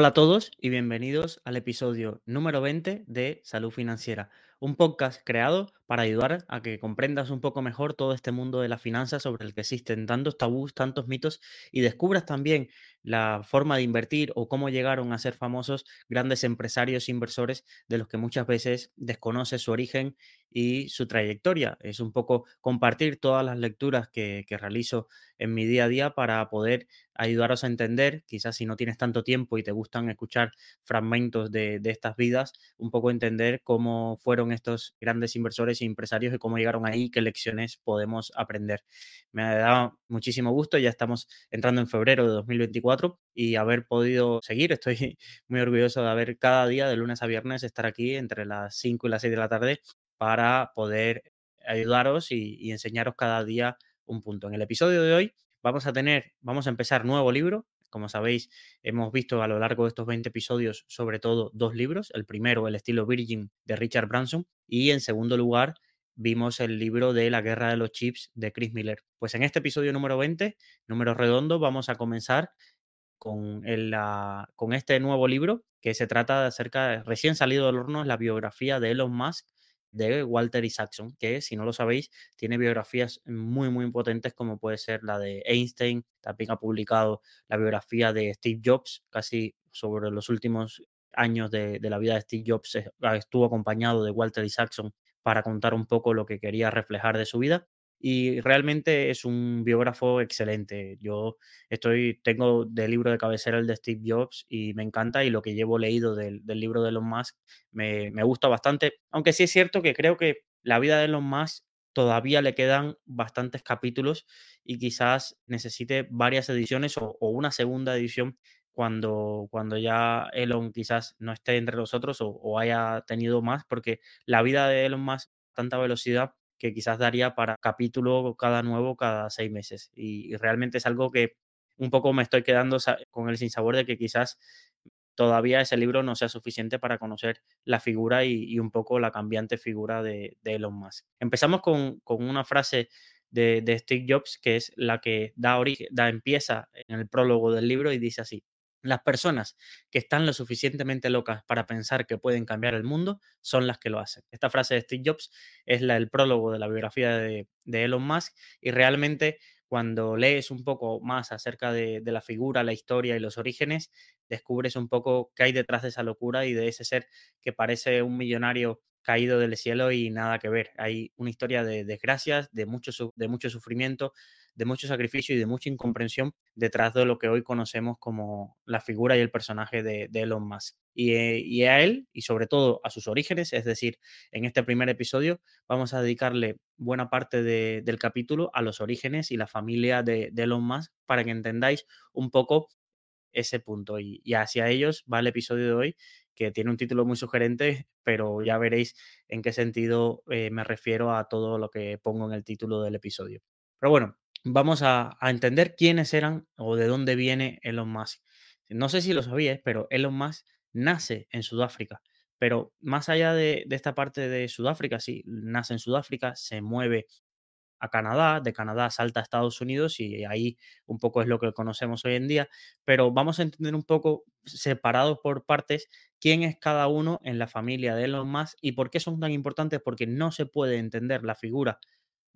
Hola a todos y bienvenidos al episodio número 20 de Salud Financiera, un podcast creado para ayudar a que comprendas un poco mejor todo este mundo de la finanza sobre el que existen tantos tabús, tantos mitos y descubras también la forma de invertir o cómo llegaron a ser famosos grandes empresarios e inversores de los que muchas veces desconoces su origen y su trayectoria. Es un poco compartir todas las lecturas que, realizo en mi día a día para poder ayudaros a entender, quizás si no tienes tanto tiempo y te gustan escuchar fragmentos de estas vidas, un poco entender cómo fueron estos grandes inversores e empresarios y cómo llegaron ahí, qué lecciones podemos aprender. Me ha dado muchísimo gusto, ya estamos entrando en febrero de 2024 y haber podido seguir. Estoy muy orgulloso de haber cada día, de lunes a viernes, estar aquí entre las 5 y las 6 de la tarde para poder ayudaros y, y enseñaros cada día un punto. En el episodio de hoy vamos a tener, vamos a empezar nuevo libro, como sabéis, hemos visto a lo largo de estos 20 episodios sobre todo dos libros. El primero, El estilo Virgin de Richard Branson y en segundo lugar vimos el libro de La guerra de los chips de Chris Miller. Pues en este episodio número 20, número redondo, vamos a comenzar con, el, con este nuevo libro que se trata de acerca, recién salido del horno, la biografía de Elon Musk de Walter Isaacson, que si no lo sabéis, tiene biografías muy, muy potentes como puede ser la de Einstein, también ha publicado la biografía de Steve Jobs, casi sobre los últimos años de, de la vida de Steve Jobs, estuvo acompañado de Walter Isaacson para contar un poco lo que quería reflejar de su vida y realmente es un biógrafo excelente. Yo estoy, tengo de libro de cabecera el de Steve Jobs y me encanta y lo que llevo leído del, del libro de Elon Musk me, me, gusta bastante, aunque sí es cierto que creo que la vida de Elon Musk todavía le quedan bastantes capítulos y quizás necesite varias ediciones o, o una segunda edición cuando, cuando ya Elon quizás no esté entre nosotros o, o haya tenido más, porque la vida de Elon Musk tanta velocidad que quizás daría para capítulo cada nuevo cada seis meses. Y, realmente es algo que un poco me estoy quedando con el sinsabor de que quizás todavía ese libro no sea suficiente para conocer la figura y, un poco la cambiante figura de, de Elon Musk. Empezamos con, con una frase de, de, Steve Jobs que es la que da, origen, da empieza en el prólogo del libro y dice así. Las personas que están lo suficientemente locas para pensar que pueden cambiar el mundo son las que lo hacen. Esta frase de Steve Jobs es la del prólogo de la biografía de, Elon Musk y realmente cuando lees un poco más acerca de, la figura, la historia y los orígenes, descubres un poco qué hay detrás de esa locura y de ese ser que parece un millonario caído del cielo y nada que ver. Hay una historia de desgracias, de mucho sufrimiento, de mucho sacrificio y de mucha incomprensión detrás de lo que hoy conocemos como la figura y el personaje de, Elon Musk. Y, eh, y, a él, y sobre todo a sus orígenes, es decir, en este primer episodio vamos a dedicarle buena parte de, del capítulo a los orígenes y la familia de, Elon Musk para que entendáis un poco ese punto. Y, y hacia ellos va el episodio de hoy, que tiene un título muy sugerente, pero ya veréis en qué sentido eh, me refiero a todo lo que pongo en el título del episodio. Pero bueno, vamos a, entender quiénes eran o de dónde viene Elon Musk. No sé si lo sabíais, pero Elon Musk nace en Sudáfrica. Pero más allá de, de, esta parte de Sudáfrica, sí, nace en Sudáfrica, se mueve a Canadá, de Canadá salta a Estados Unidos y ahí un poco es lo que conocemos hoy en día, pero vamos a entender un poco separados por partes quién es cada uno en la familia de Elon Musk y por qué son tan importantes, porque no se puede entender la figura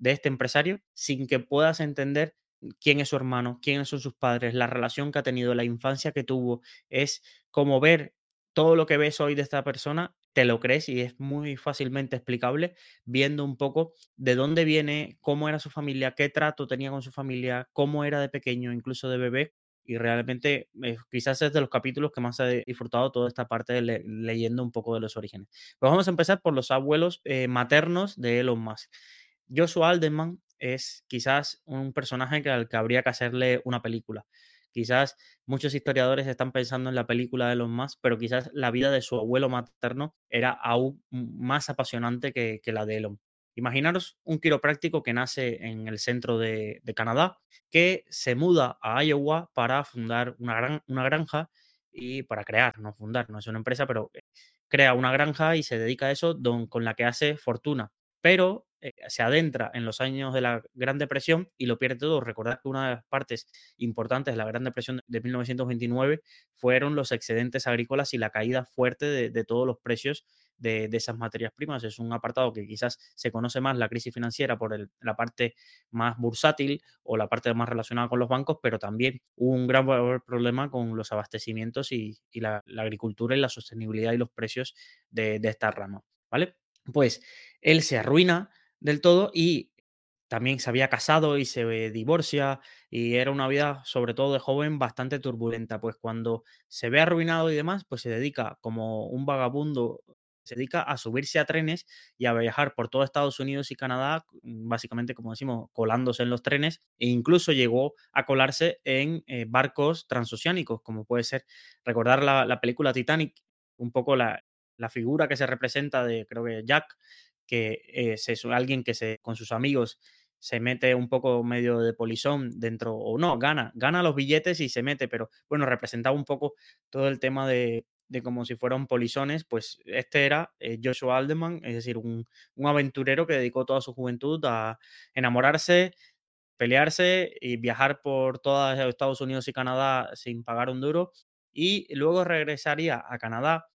de este empresario sin que puedas entender quién es su hermano, quiénes son sus padres, la relación que ha tenido, la infancia que tuvo. Es como ver todo lo que ves hoy de esta persona, te lo crees y es muy fácilmente explicable viendo un poco de dónde viene, cómo era su familia, qué trato tenía con su familia, cómo era de pequeño, incluso de bebé. Y realmente eh, quizás es de los capítulos que más he disfrutado toda esta parte de le leyendo un poco de los orígenes. Pues vamos a empezar por los abuelos eh, maternos de Elon Musk. Joshua Alderman es quizás un personaje que, al que habría que hacerle una película. Quizás muchos historiadores están pensando en la película de Elon Musk, pero quizás la vida de su abuelo materno era aún más apasionante que, la de Elon. Imaginaros un quiropráctico que nace en el centro de, Canadá, que se muda a Iowa para fundar una, una granja y para crear, no fundar, no es una empresa, pero crea una granja y se dedica a eso don, con la que hace fortuna. Pero eh, se adentra en los años de la Gran Depresión y lo pierde todo. Recordad que una de las partes importantes de la Gran Depresión de 1929 fueron los excedentes agrícolas y la caída fuerte de, todos los precios de, esas materias primas. Es un apartado que quizás se conoce más la crisis financiera por la parte más bursátil o la parte más relacionada con los bancos, pero también hubo un gran problema con los abastecimientos y, la, agricultura y la sostenibilidad y los precios de, de esta rama. ¿Vale? Pues él se arruina del todo y también se había casado y se divorcia y era una vida, sobre todo de joven, bastante turbulenta. Pues cuando se ve arruinado y demás, pues se dedica como un vagabundo, se dedica a subirse a trenes y a viajar por todo Estados Unidos y Canadá, mm, básicamente, como decimos, colándose en los trenes e incluso llegó a colarse en eh, barcos transoceánicos, como puede ser, recordar la, la película Titanic, un poco la, la figura que se representa de, creo que Jack, que es alguien que se, con sus amigos se mete un poco medio de polizón dentro, o no, gana, gana los billetes y se mete, pero bueno, representaba un poco todo el tema de, de como si fueran polizones, pues este era eh, Joshua Alderman, es decir, un, un, aventurero que dedicó toda su juventud a enamorarse, pelearse y viajar por todos Estados Unidos y Canadá sin pagar un duro, y luego regresaría a Canadá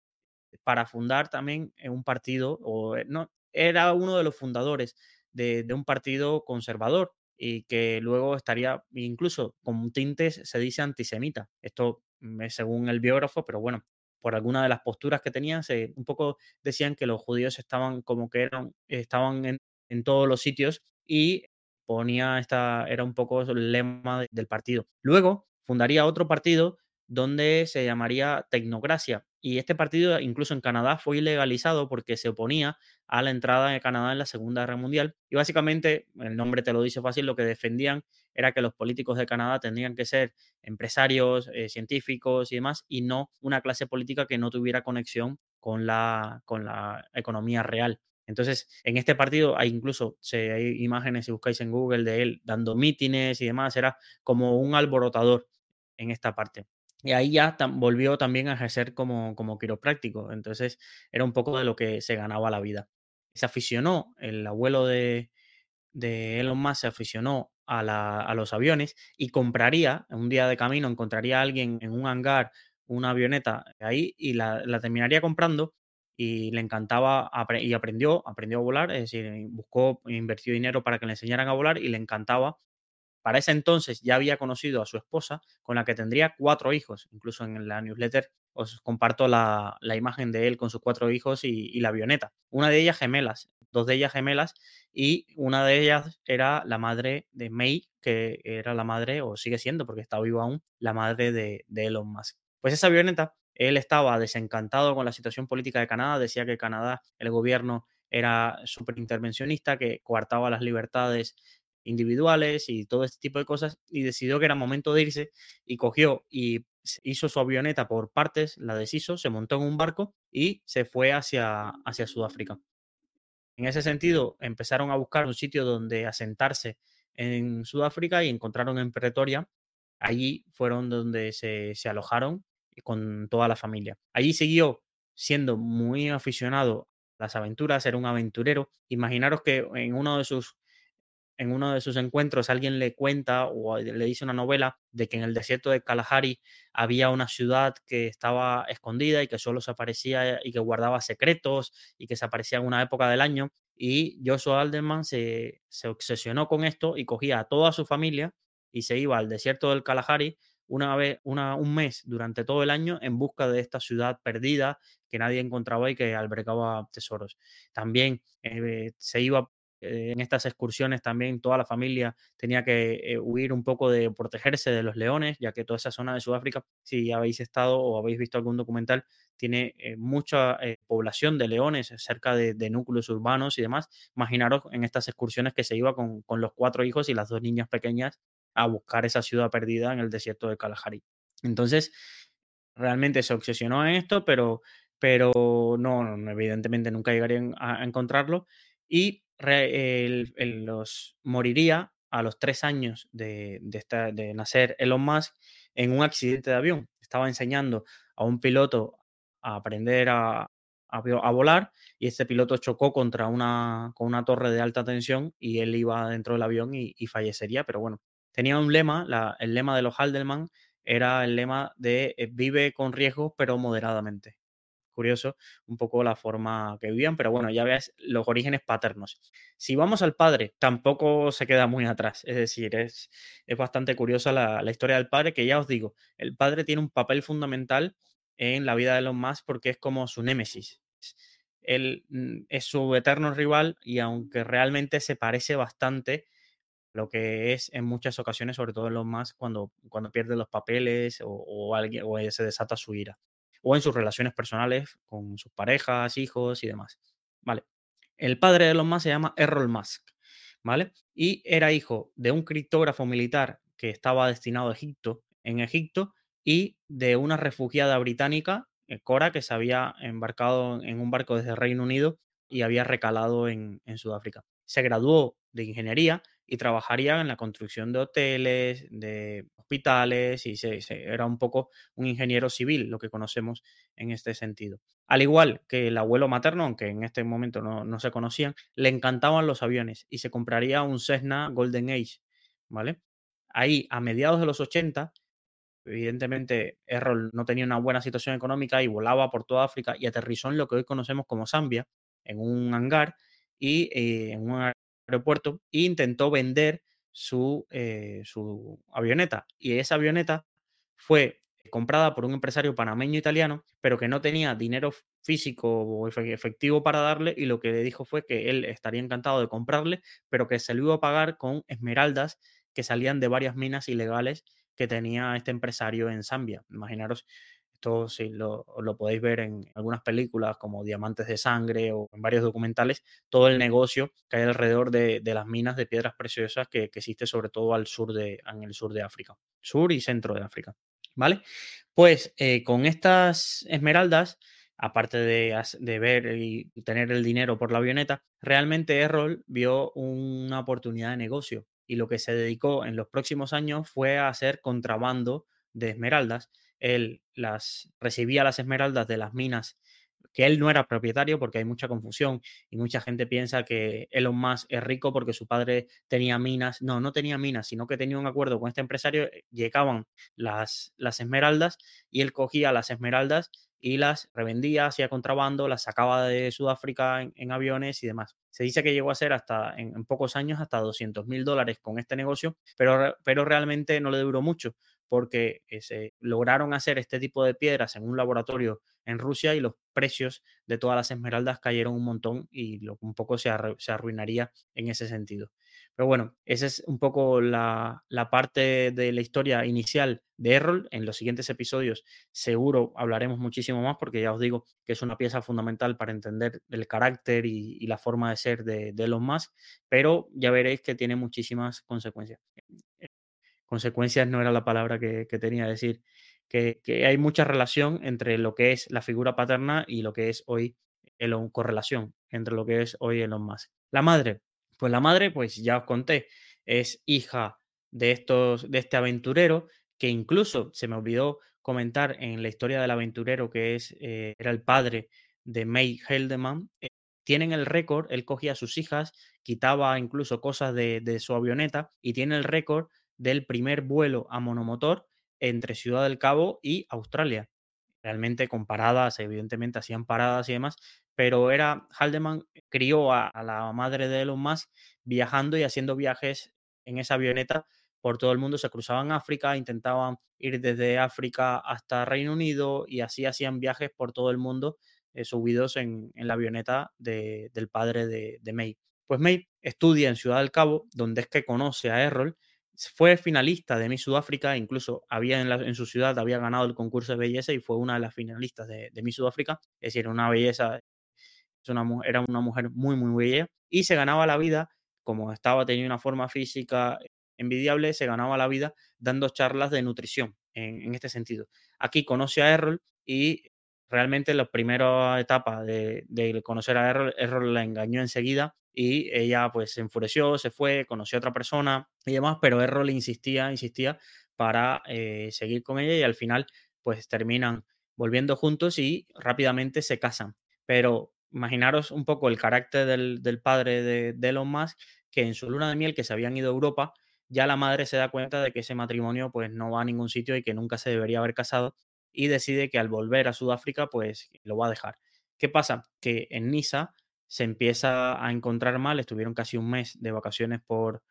para fundar también eh, un partido, o eh, no, era uno de los fundadores de, un partido conservador y que luego estaría incluso con tintes, se dice, antisemita. Esto mm, es según el biógrafo, pero bueno, por alguna de las posturas que tenían, se, un poco decían que los judíos estaban como que eran, estaban en, en todos los sitios y ponía esta, era un poco el lema del partido. Luego fundaría otro partido donde se llamaría Tecnocracia. Y este partido, incluso en Canadá, fue ilegalizado porque se oponía a la entrada de Canadá en la Segunda Guerra Mundial. Y básicamente, el nombre te lo dice fácil, lo que defendían era que los políticos de Canadá tendrían que ser empresarios, eh, científicos y demás, y no una clase política que no tuviera conexión con la, con la economía real. Entonces, en este partido hay incluso hay imágenes, si buscáis en Google, de él dando mítines y demás, era como un alborotador en esta parte. Y ahí ya volvió también a ejercer como, como quiropráctico. Entonces era un poco de lo que se ganaba la vida. Se aficionó, el abuelo de, de Elon Musk se aficionó a, la, a, los aviones y compraría, un día de camino, encontraría a alguien en un hangar, una avioneta ahí y la, terminaría comprando y le encantaba y aprendió, aprendió a volar, es decir, buscó, invirtió dinero para que le enseñaran a volar y le encantaba para ese entonces ya había conocido a su esposa, con la que tendría cuatro hijos. Incluso en la newsletter os comparto la, imagen de él con sus cuatro hijos y, la avioneta. Una de ellas gemelas, dos de ellas gemelas, y una de ellas era la madre de May, que era la madre, o sigue siendo, porque está vivo aún, la madre de, de Elon Musk. Pues esa avioneta, él estaba desencantado con la situación política de Canadá, decía que Canadá, el gobierno era súper intervencionista, que coartaba las libertades individuales y todo este tipo de cosas y decidió que era momento de irse y cogió y hizo su avioneta por partes, la deshizo, se montó en un barco y se fue hacia, hacia Sudáfrica. En ese sentido, empezaron a buscar un sitio donde asentarse en Sudáfrica y encontraron en Pretoria. Allí fueron donde se, se alojaron con toda la familia. Allí siguió siendo muy aficionado a las aventuras, era un aventurero. Imaginaros que en uno de sus en uno de sus encuentros alguien le cuenta o le dice una novela de que en el desierto de Kalahari había una ciudad que estaba escondida y que solo se aparecía y que guardaba secretos y que se aparecía en una época del año. Y Joshua Alderman se, se obsesionó con esto y cogía a toda su familia y se iba al desierto del Kalahari una vez, una, un mes durante todo el año en busca de esta ciudad perdida que nadie encontraba y que albergaba tesoros. También eh, se iba eh, en estas excursiones también toda la familia tenía que eh, huir un poco de protegerse de los leones, ya que toda esa zona de Sudáfrica, si habéis estado o habéis visto algún documental, tiene eh, mucha población de leones cerca de, núcleos urbanos y demás. Imaginaros en estas excursiones que se iba con, con los cuatro hijos y las dos niñas pequeñas a buscar esa ciudad perdida en el desierto de Kalahari. Entonces, realmente se obsesionó en esto, pero, pero no, evidentemente nunca llegarían a encontrarlo. Y los moriría a los tres años de, de, nacer Elon Musk en un accidente de avión. Estaba enseñando a un piloto a aprender a, volar y este piloto chocó contra una, con una torre de alta tensión y él iba dentro del avión y, fallecería, pero bueno, tenía un lema, el lema de los Haldeman era el lema de eh, vive con riesgo pero moderadamente curioso un poco la forma que vivían, pero bueno, ya ves los orígenes paternos. Si vamos al padre, tampoco se queda muy atrás, es decir, es, bastante curiosa la, historia del padre, que ya os digo, el padre tiene un papel fundamental en la vida de Elon Musk porque es como su némesis. Él mm, es su eterno rival y aunque realmente se parece bastante lo que es en muchas ocasiones, sobre todo en los más cuando, cuando pierde los papeles o, o, alguien, o se desata su ira o en sus relaciones personales con sus parejas, hijos y demás. ¿Vale? El padre de Elon Musk se llama Errol Musk, ¿vale? Y era hijo de un criptógrafo militar que estaba destinado a Egipto, en Egipto, y de una refugiada británica, eh, Cora, que se había embarcado en un barco desde Reino Unido y había recalado en, en Sudáfrica. Se graduó de ingeniería y trabajaría en la construcción de hoteles, de hospitales y se, era un poco un ingeniero civil, lo que conocemos en este sentido. Al igual que el abuelo materno, aunque en este momento no, no se conocían, le encantaban los aviones y se compraría un Cessna Golden Age, ¿vale? Ahí, a mediados de los 80, evidentemente Errol no tenía una buena situación económica y volaba por toda África y aterrizó en lo que hoy conocemos como Zambia, en un hangar y eh, en un aeropuerto e intentó vender su, eh, su avioneta. Y esa avioneta fue comprada por un empresario panameño italiano, pero que no tenía dinero físico o efectivo para darle y lo que le dijo fue que él estaría encantado de comprarle, pero que se lo iba a pagar con esmeraldas que salían de varias minas ilegales que tenía este empresario en Zambia. Imaginaros esto sí lo, podéis ver en algunas películas como Diamantes de Sangre o en varios documentales, todo el negocio que hay alrededor de, las minas de piedras preciosas que, existe sobre todo al sur de, en el sur de África, sur y centro de África. ¿Vale? Pues eh, con estas esmeraldas, aparte de, de, ver y tener el dinero por la avioneta, realmente Errol vio una oportunidad de negocio y lo que se dedicó en los próximos años fue a hacer contrabando de esmeraldas él las recibía las esmeraldas de las minas que él no era propietario porque hay mucha confusión y mucha gente piensa que Elon Musk es rico porque su padre tenía minas. No, no tenía minas, sino que tenía un acuerdo con este empresario, eh, llegaban las, las esmeraldas y él cogía las esmeraldas y las revendía, hacía contrabando, las sacaba de Sudáfrica en, aviones y demás. Se dice que llegó a ser hasta en, pocos años hasta 200 mil dólares con este negocio, pero, pero realmente no le duró mucho porque eh, se lograron hacer este tipo de piedras en un laboratorio en Rusia y los precios de todas las esmeraldas cayeron un montón y un poco se, se arruinaría en ese sentido. Pero bueno, esa es un poco la, parte de la historia inicial de Errol. En los siguientes episodios seguro hablaremos muchísimo más porque ya os digo que es una pieza fundamental para entender el carácter y, la forma de ser de, de Elon Musk, pero ya veréis que tiene muchísimas consecuencias. Consecuencias no era la palabra que, tenía que decir, que, hay mucha relación entre lo que es la figura paterna y lo que es hoy Elon, correlación entre lo que es hoy Elon Musk. La madre, pues la madre, pues ya os conté, es hija de, estos, de este aventurero, que incluso se me olvidó comentar en la historia del aventurero, que es, eh, era el padre de May Heldeman. Eh, tienen el récord, él cogía a sus hijas, quitaba incluso cosas de su avioneta y tiene el récord del primer vuelo a monomotor entre Ciudad del Cabo y Australia. Realmente con paradas, evidentemente hacían paradas y demás, pero era Haldeman crió a, la madre de Elon Musk viajando y haciendo viajes en esa avioneta por todo el mundo, se cruzaban África, intentaban ir desde África hasta Reino Unido y así hacían viajes por todo el mundo eh, subidos en, la avioneta del padre de, May. Pues May estudia en Ciudad del Cabo, donde es que conoce a Errol, fue finalista de Miss Sudáfrica, incluso había en, su ciudad, había ganado el concurso de belleza y fue una de las finalistas de, de Miss Sudáfrica, es decir, una belleza era una mujer muy, muy bella y se ganaba la vida, como estaba teniendo una forma física envidiable, se ganaba la vida dando charlas de nutrición en, este sentido. Aquí conoce a Errol y realmente la primera etapa de, conocer a Errol, Errol la engañó enseguida y ella pues se enfureció, se fue, conoció a otra persona y demás, pero Errol insistía, insistía para eh, seguir con ella y al final pues terminan volviendo juntos y rápidamente se casan. Pero imaginaros un poco el carácter del, padre de, de, Elon Musk, que en su luna de miel, que se habían ido a Europa, ya la madre se da cuenta de que ese matrimonio pues no va a ningún sitio y que nunca se debería haber casado y decide que al volver a Sudáfrica pues lo va a dejar. ¿Qué pasa? Que en Niza se empieza a encontrar mal, estuvieron casi un mes de vacaciones por,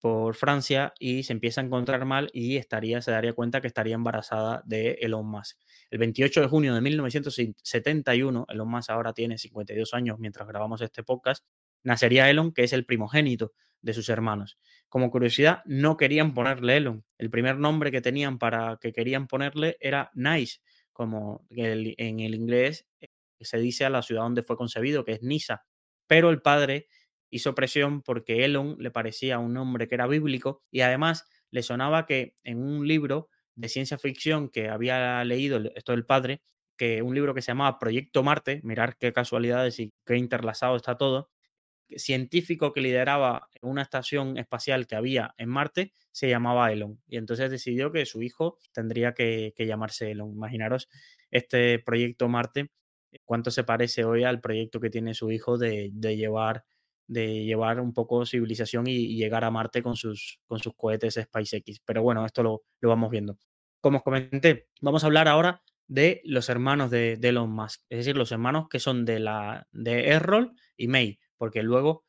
por Francia y se empieza a encontrar mal y estaría, se daría cuenta que estaría embarazada de Elon Musk. El 28 de junio de 1971, Elon Musk ahora tiene 52 años mientras grabamos este podcast, nacería Elon, que es el primogénito de sus hermanos. Como curiosidad, no querían ponerle Elon. El primer nombre que tenían para que querían ponerle era Nice, como en el inglés se dice a la ciudad donde fue concebido, que es Nisa. Pero el padre hizo presión porque Elon le parecía un nombre que era bíblico y además le sonaba que en un libro de ciencia ficción que había leído, esto del padre, que un libro que se llamaba Proyecto Marte, mirar qué casualidades y qué interlazado está todo, científico que lideraba una estación espacial que había en Marte se llamaba Elon. Y entonces decidió que su hijo tendría que, llamarse Elon. Imaginaros este proyecto Marte, cuánto se parece hoy al proyecto que tiene su hijo de, llevar de llevar un poco civilización y, llegar a Marte con sus, con sus cohetes SpaceX. Pero bueno, esto lo, vamos viendo. Como os comenté, vamos a hablar ahora de los hermanos de, de, Elon Musk, es decir, los hermanos que son de la de Errol y May porque luego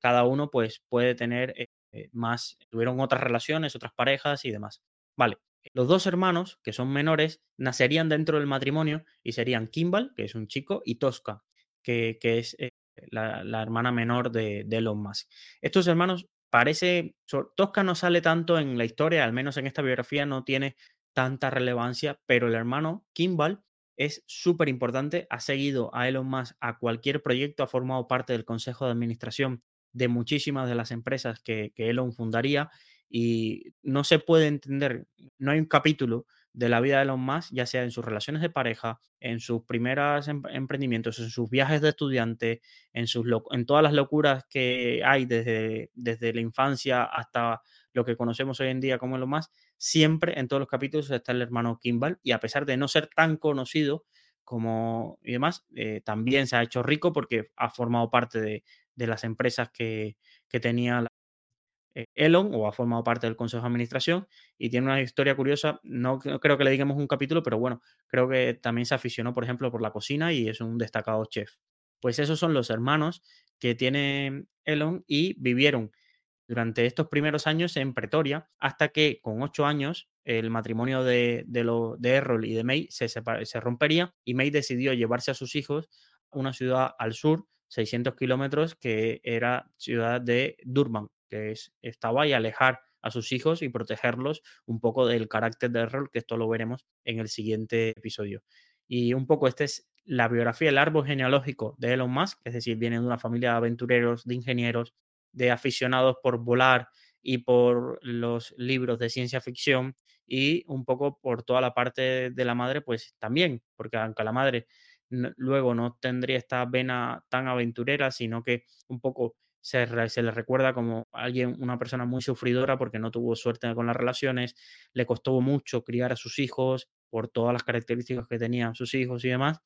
cada uno pues puede tener eh, eh, más, tuvieron otras relaciones, otras parejas y demás. Vale, los dos hermanos, que son menores, nacerían dentro del matrimonio y serían Kimball, que es un chico, y Tosca, que, es eh, la, hermana menor de, de, Elon Musk. Estos hermanos parece, Tosca no sale tanto en la historia, al menos en esta biografía no tiene tanta relevancia, pero el hermano Kimball es súper importante, ha seguido a Elon Musk a cualquier proyecto, ha formado parte del consejo de administración de muchísimas de las empresas que, Elon fundaría y no se puede entender, no hay un capítulo de la vida de Elon Musk, ya sea en sus relaciones de pareja, en sus primeros em, emprendimientos, en sus viajes de estudiante, en, sus en todas las locuras que hay desde, desde la infancia hasta lo que conocemos hoy en día como Elon Musk, siempre en todos los capítulos está el hermano Kimball y a pesar de no ser tan conocido como y demás, eh, también se ha hecho rico porque ha formado parte de, las empresas que, tenía eh, Elon o ha formado parte del consejo de administración y tiene una historia curiosa. No, creo que le digamos un capítulo, pero bueno, creo que también se aficionó, por ejemplo, por la cocina y es un destacado chef. Pues esos son los hermanos que tiene Elon y vivieron durante estos primeros años en Pretoria, hasta que con ocho años el matrimonio de, de, de Errol y de May se, se rompería y May decidió llevarse a sus hijos a una ciudad al sur, 600 kilómetros, que era ciudad de Durban, que es, estaba ahí alejar a sus hijos y protegerlos un poco del carácter de Errol, que esto lo veremos en el siguiente episodio. Y un poco esta es la biografía, el árbol genealógico de Elon Musk, es decir, viene de una familia de aventureros, de ingenieros, de aficionados por volar y por los libros de ciencia ficción y un poco por toda la parte de la madre, pues también, porque aunque la madre luego no tendría esta vena tan aventurera, sino que un poco se, se, le recuerda como alguien, una persona muy sufridora porque no tuvo suerte con las relaciones, le costó mucho criar a sus hijos por todas las características que tenían sus hijos y demás.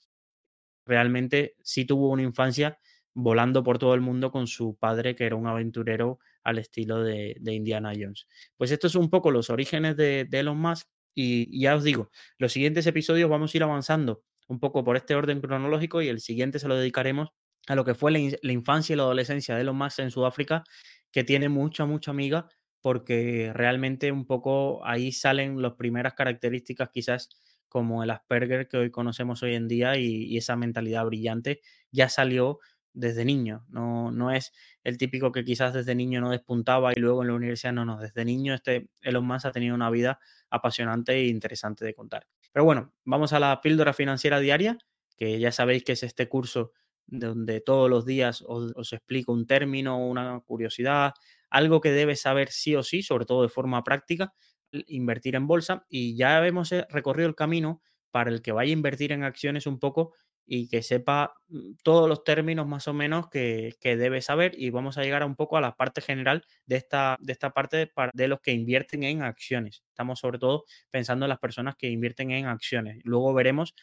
Realmente sí tuvo una infancia volando por todo el mundo con su padre, que era un aventurero al estilo de, Indiana Jones. Pues esto es un poco los orígenes de, Elon Musk y, ya os digo, los siguientes episodios vamos a ir avanzando un poco por este orden cronológico y el siguiente se lo dedicaremos a lo que fue la, infancia y la adolescencia de Elon Musk en Sudáfrica, que tiene mucha, mucha amiga porque realmente un poco ahí salen las primeras características quizás como el Asperger que hoy conocemos hoy en día y esa mentalidad brillante ya salió desde niño. No, no es el típico que quizás desde niño no despuntaba y luego en la universidad no, no. Desde niño este Elon Musk ha tenido una vida apasionante e interesante de contar. Pero bueno, vamos a la píldora financiera diaria, que ya sabéis que es este curso donde todos los días os, explico un término, una curiosidad, algo que debes saber sí o sí, sobre todo de forma práctica, invertir en bolsa. Y ya hemos eh, recorrido el camino para el que vaya a invertir en acciones un poco y que sepa mm, todos los términos más o menos que, debe saber y vamos a llegar un poco a la parte general de esta, de esta parte de, los que invierten en acciones. Estamos sobre todo pensando en las personas que invierten en acciones. Luego veremos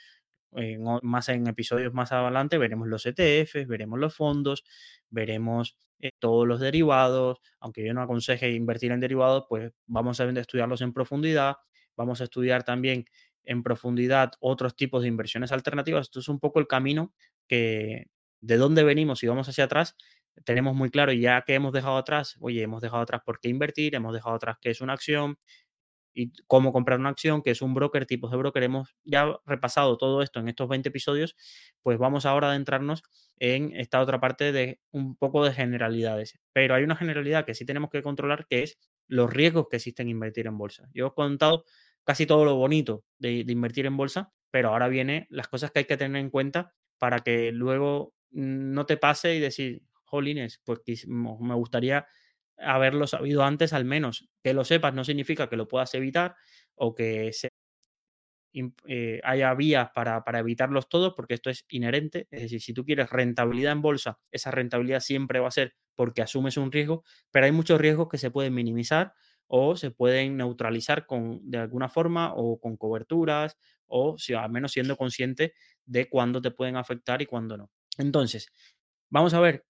en más en episodios más adelante veremos los ETFs, veremos los fondos, veremos eh, todos los derivados, aunque yo no aconseje invertir en derivados, pues vamos a estudiarlos en profundidad, vamos a estudiar también en profundidad otros tipos de inversiones alternativas. Esto es un poco el camino que de dónde venimos y vamos hacia atrás, tenemos muy claro, ya que hemos dejado atrás, oye, hemos dejado atrás por qué invertir, hemos dejado atrás qué es una acción, y cómo comprar una acción, que es un broker, tipos de broker. Hemos ya repasado todo esto en estos 20 episodios, pues vamos ahora a adentrarnos en esta otra parte de un poco de generalidades. Pero hay una generalidad que sí tenemos que controlar, que es los riesgos que existen en invertir en bolsa. Yo he contado casi todo lo bonito de, invertir en bolsa, pero ahora vienen las cosas que hay que tener en cuenta para que luego no te pase y decir, jolines, pues me gustaría haberlo sabido antes al menos. Que lo sepas no significa que lo puedas evitar o que eh, haya vías para, para, evitarlos todos, porque esto es inherente. Es decir, si tú quieres rentabilidad en bolsa, esa rentabilidad siempre va a ser porque asumes un riesgo, pero hay muchos riesgos que se pueden minimizar o se pueden neutralizar con, de alguna forma o con coberturas o si, al menos siendo consciente de cuándo te pueden afectar y cuándo no. Entonces, vamos a ver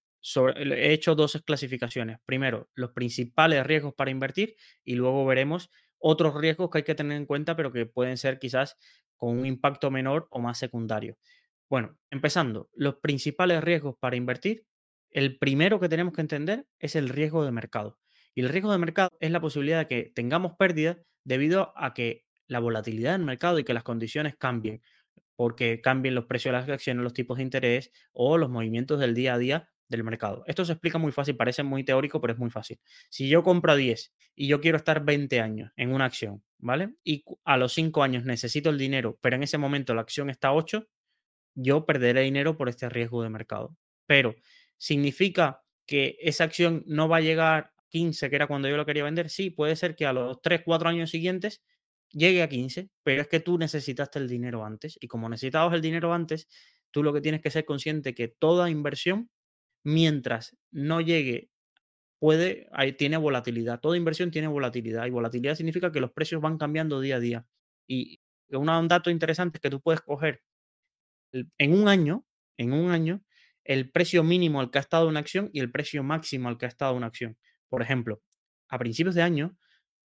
he hecho dos clasificaciones. Primero, los principales riesgos para invertir y luego veremos otros riesgos que hay que tener en cuenta, pero que pueden ser quizás con un impacto menor o más secundario. Bueno, empezando, los principales riesgos para invertir, el primero que tenemos que entender es el riesgo de mercado. Y el riesgo de mercado es la posibilidad de que tengamos pérdidas debido a que la volatilidad del mercado y que las condiciones cambien, porque cambien los precios de las acciones, los tipos de interés o los movimientos del día a día del mercado. Esto se explica muy fácil, parece muy teórico, pero es muy fácil. Si yo compro a 10 y yo quiero estar 20 años en una acción, ¿vale? Y a los 5 años necesito el dinero, pero en ese momento la acción está a 8, yo perderé dinero por este riesgo de mercado. Pero, ¿significa que esa acción no va a llegar a 15, que era cuando yo lo quería vender? Sí, puede ser que a los 3, 4 años siguientes llegue a 15, pero es que tú necesitaste el dinero antes. Y como necesitabas el dinero antes, tú lo que tienes que ser consciente que toda inversión mientras no llegue, puede, tiene volatilidad. Toda inversión tiene volatilidad y volatilidad significa que los precios van cambiando día a día. Y un dato interesante es que tú puedes coger en un año, en un año, el precio mínimo al que ha estado una acción y el precio máximo al que ha estado una acción. Por ejemplo, a principios de año,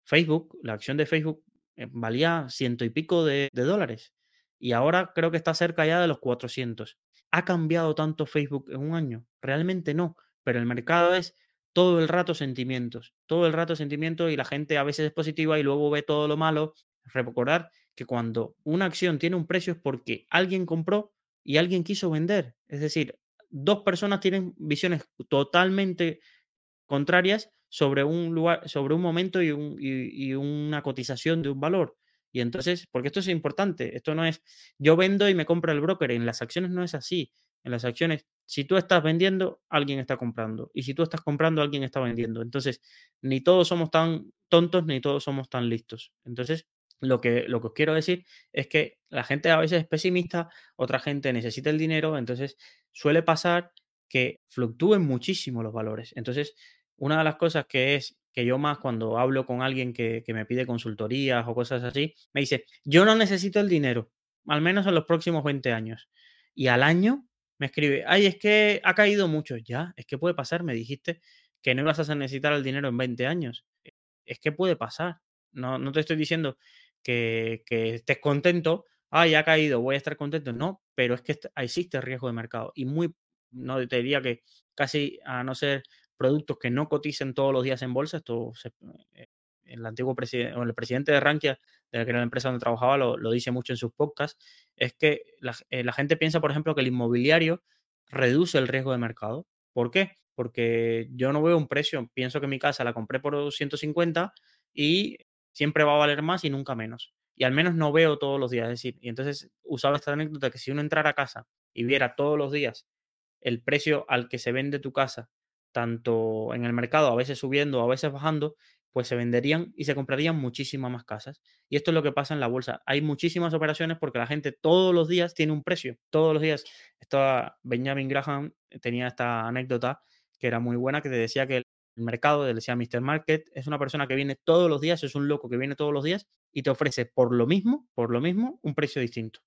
Facebook, la acción de Facebook eh, valía ciento y pico de, de dólares y ahora creo que está cerca ya de los 400. ¿Ha cambiado tanto Facebook en un año? Realmente no, pero el mercado es todo el rato sentimientos, todo el rato sentimientos y la gente a veces es positiva y luego ve todo lo malo. Recordar que cuando una acción tiene un precio es porque alguien compró y alguien quiso vender. Es decir, dos personas tienen visiones totalmente contrarias sobre un lugar, sobre un momento y, y una cotización de un valor. Y entonces, porque esto es importante, esto no es yo vendo y me compra el broker, en las acciones no es así. En las acciones, si tú estás vendiendo, alguien está comprando. Y si tú estás comprando, alguien está vendiendo. Entonces, ni todos somos tan tontos, ni todos somos tan listos. Entonces, lo que, lo que os quiero decir es que la gente a veces es pesimista, otra gente necesita el dinero, entonces suele pasar que fluctúen muchísimo los valores. Entonces, una de las cosas que es que yo más cuando hablo con alguien que, me pide consultorías o cosas así, me dice, yo no necesito el dinero, al menos en los próximos 20 años. Y al año me escribe, ay, es que ha caído mucho. Ya, es que puede pasar, me dijiste que no ibas a necesitar el dinero en 20 años. E, es que puede pasar. No, no te estoy diciendo que, que estés contento, ay, ha caído, voy a estar contento. No, pero es que existe riesgo de mercado. Y muy, no te diría que casi a no ser productos que no coticen todos los días en bolsa. Esto eh, el antiguo presidente, el presidente de Rankia, de la, empresa donde trabajaba, lo, dice mucho en sus podcasts, es que eh, la, gente piensa, por ejemplo, que el inmobiliario reduce el riesgo de mercado. ¿Por qué? Porque yo no veo un precio, pienso que mi casa la compré por 150 y siempre va a valer más y nunca menos. Y al menos no veo todos los días. Es decir, y entonces usaba esta anécdota que si uno entrara a casa y viera todos los días el precio al que se vende tu casa tanto en el mercado, a veces subiendo, a veces bajando, pues se venderían y se comprarían muchísimas más casas. Y esto es lo que pasa en la bolsa. Hay muchísimas operaciones porque la gente todos los días tiene un precio. Todos los días. Estaba Benjamin Graham eh, tenía esta anécdota que era muy buena, que te decía que el mercado, le decía Mr. Market, es una persona que viene todos los días, es un loco que viene todos los días y te ofrece por lo mismo, por lo mismo, un precio distinto.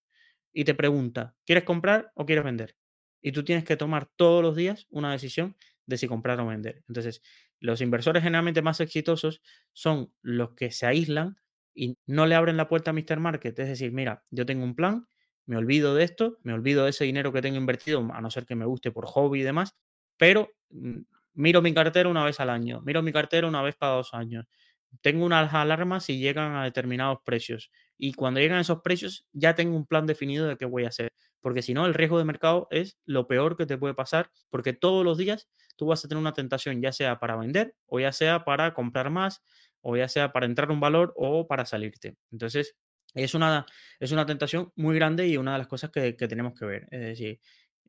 y te pregunta, ¿quieres comprar o quieres vender? Y tú tienes que tomar todos los días una decisión de si comprar o vender. Entonces, los inversores generalmente más exitosos son los que se aíslan y no le abren la puerta a Mr. Market. Es decir, mira, yo tengo un plan, me olvido de esto, me olvido de ese dinero que tengo invertido, a no ser que me guste por hobby y demás, pero mm, miro mi cartera una vez al año, miro mi cartera una vez cada dos años. Tengo unas alarmas si llegan a determinados precios y cuando llegan a esos precios ya tengo un plan definido de qué voy a hacer, porque si no el riesgo de mercado es lo peor que te puede pasar, porque todos los días tú vas a tener una tentación, ya sea para vender o ya sea para comprar más o ya sea para entrar un valor o para salirte. Entonces, es una, es una tentación muy grande y una de las cosas que, que tenemos que ver. Es decir,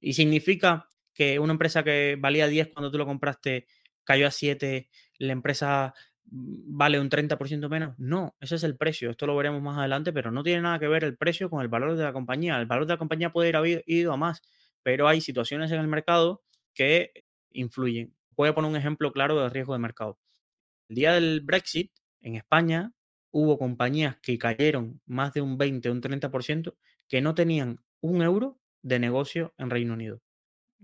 y significa que una empresa que valía 10 cuando tú lo compraste cayó a 7, la empresa vale un 30% menos. No, ese es el precio. Esto lo veremos más adelante, pero no tiene nada que ver el precio con el valor de la compañía. El valor de la compañía puede ir a, ido a más, pero hay situaciones en el mercado que influyen. Voy a poner un ejemplo claro del riesgo de mercado. El día del Brexit, en España, hubo compañías que cayeron más de un 20 o un 30% que no tenían un euro de negocio en Reino Unido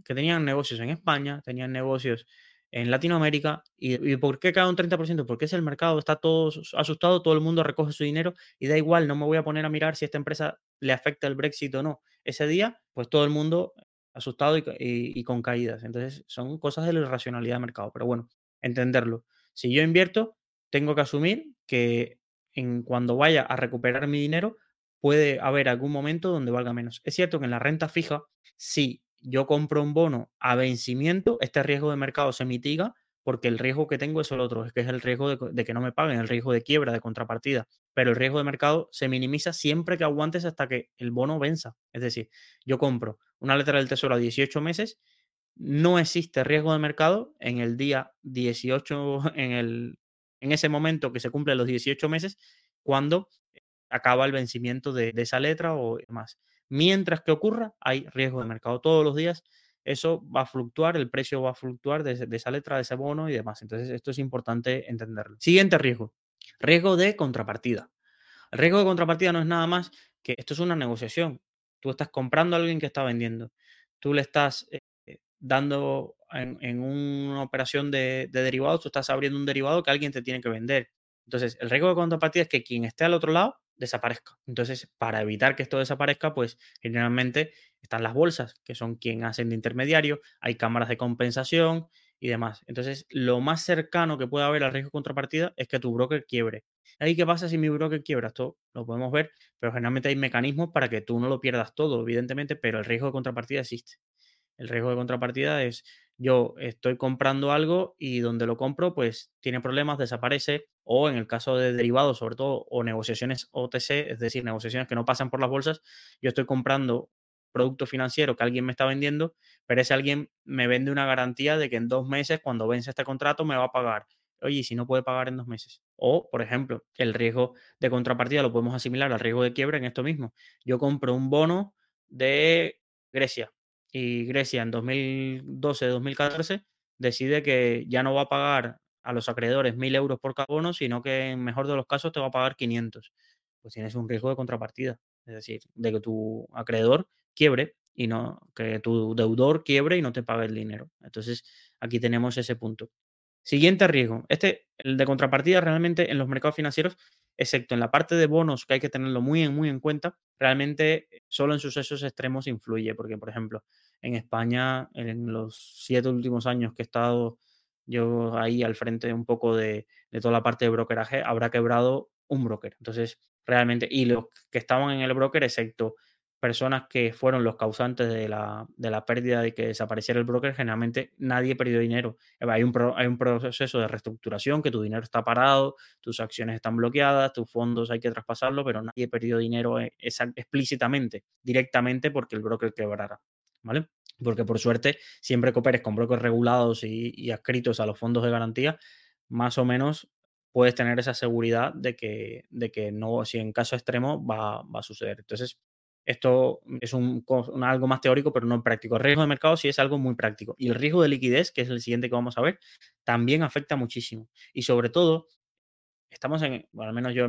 que tenían negocios en España, tenían negocios en Latinoamérica. ¿Y, por qué cae un 30%? Porque es el mercado, está todo asustado, todo el mundo recoge su dinero y da igual, no me voy a poner a mirar si esta empresa le afecta el Brexit o no. Ese día, pues todo el mundo asustado y, con caídas. Entonces, son cosas de la irracionalidad de mercado. Pero bueno, entenderlo. Si yo invierto, tengo que asumir que en cuando vaya a recuperar mi dinero, puede haber algún momento donde valga menos. Es cierto que en la renta fija, sí yo compro un bono a vencimiento, este riesgo de mercado se mitiga porque el riesgo que tengo es el otro, es que es el riesgo de, que no me paguen, el riesgo de quiebra, de contrapartida. Pero el riesgo de mercado se minimiza siempre que aguantes hasta que el bono venza. Es decir, yo compro una letra del tesoro a 18 meses, no existe riesgo de mercado en el día 18, en, el, en ese momento que se cumplen los 18 meses, cuando acaba el vencimiento de, de esa letra o más. Mientras que ocurra, hay riesgo de mercado todos los días. Eso va a fluctuar, el precio va a fluctuar de, esa letra, de ese bono y demás. Entonces, esto es importante entenderlo. Siguiente riesgo. Riesgo de contrapartida. El riesgo de contrapartida no es nada más que esto es una negociación. Tú estás comprando a alguien que está vendiendo. Tú le estás eh, dando en, una operación de, de derivados, tú estás abriendo un derivado que alguien te tiene que vender. Entonces, el riesgo de contrapartida es que quien esté al otro lado desaparezca. Entonces, para evitar que esto desaparezca, pues generalmente están las bolsas, que son quien hacen de intermediario, hay cámaras de compensación y demás. Entonces, lo más cercano que puede haber al riesgo de contrapartida es que tu broker quiebre. ¿Ahí qué pasa si mi broker quiebra? Esto lo podemos ver, pero generalmente hay mecanismos para que tú no lo pierdas todo, evidentemente, pero el riesgo de contrapartida existe. El riesgo de contrapartida es yo estoy comprando algo y donde lo compro, pues tiene problemas, desaparece, o en el caso de derivados, sobre todo, o negociaciones OTC, es decir, negociaciones que no pasan por las bolsas, yo estoy comprando producto financiero que alguien me está vendiendo, pero ese alguien me vende una garantía de que en dos meses, cuando vence este contrato, me va a pagar. Oye, si no puede pagar en dos meses? O, por ejemplo, el riesgo de contrapartida lo podemos asimilar al riesgo de quiebra en esto mismo. Yo compro un bono de Grecia y Grecia en 2012-2014 decide que ya no va a pagar a los acreedores 1.000 euros por cada sino que en mejor de los casos te va a pagar 500. Pues tienes un riesgo de contrapartida, es decir, de que tu acreedor quiebre y no que tu deudor quiebre y no te pague el dinero. Entonces, aquí tenemos ese punto. Siguiente riesgo. Este, el de contrapartida, realmente en los mercados financieros excepto en la parte de bonos, que hay que tenerlo muy en, muy en cuenta, realmente eh, solo en sucesos extremos influye, porque por ejemplo, en España, en los siete últimos años que he estado yo ahí al frente un poco de, de toda la parte de brokeraje, habrá quebrado un broker. Entonces, realmente, y los que estaban en el broker, excepto personas que fueron los causantes de la, de la, pérdida de que desapareciera el broker, generalmente nadie perdió dinero. Hay un, hay un proceso de reestructuración, que tu dinero está parado, tus acciones están bloqueadas, tus fondos hay que traspasarlo, pero nadie perdió dinero eh, explícitamente, directamente porque el broker quebrara. ¿Vale? Porque por suerte, siempre que operes con brokers regulados y, y adscritos a los fondos de garantía, más o menos puedes tener esa seguridad de que, de que no, si en caso extremo va, va a suceder. Entonces, esto es algo más teórico, pero no práctico. El riesgo de mercado sí es algo muy práctico. Y el riesgo de liquidez, que es el siguiente que vamos a ver, también afecta muchísimo. Y sobre todo, estamos en, bueno, al menos yo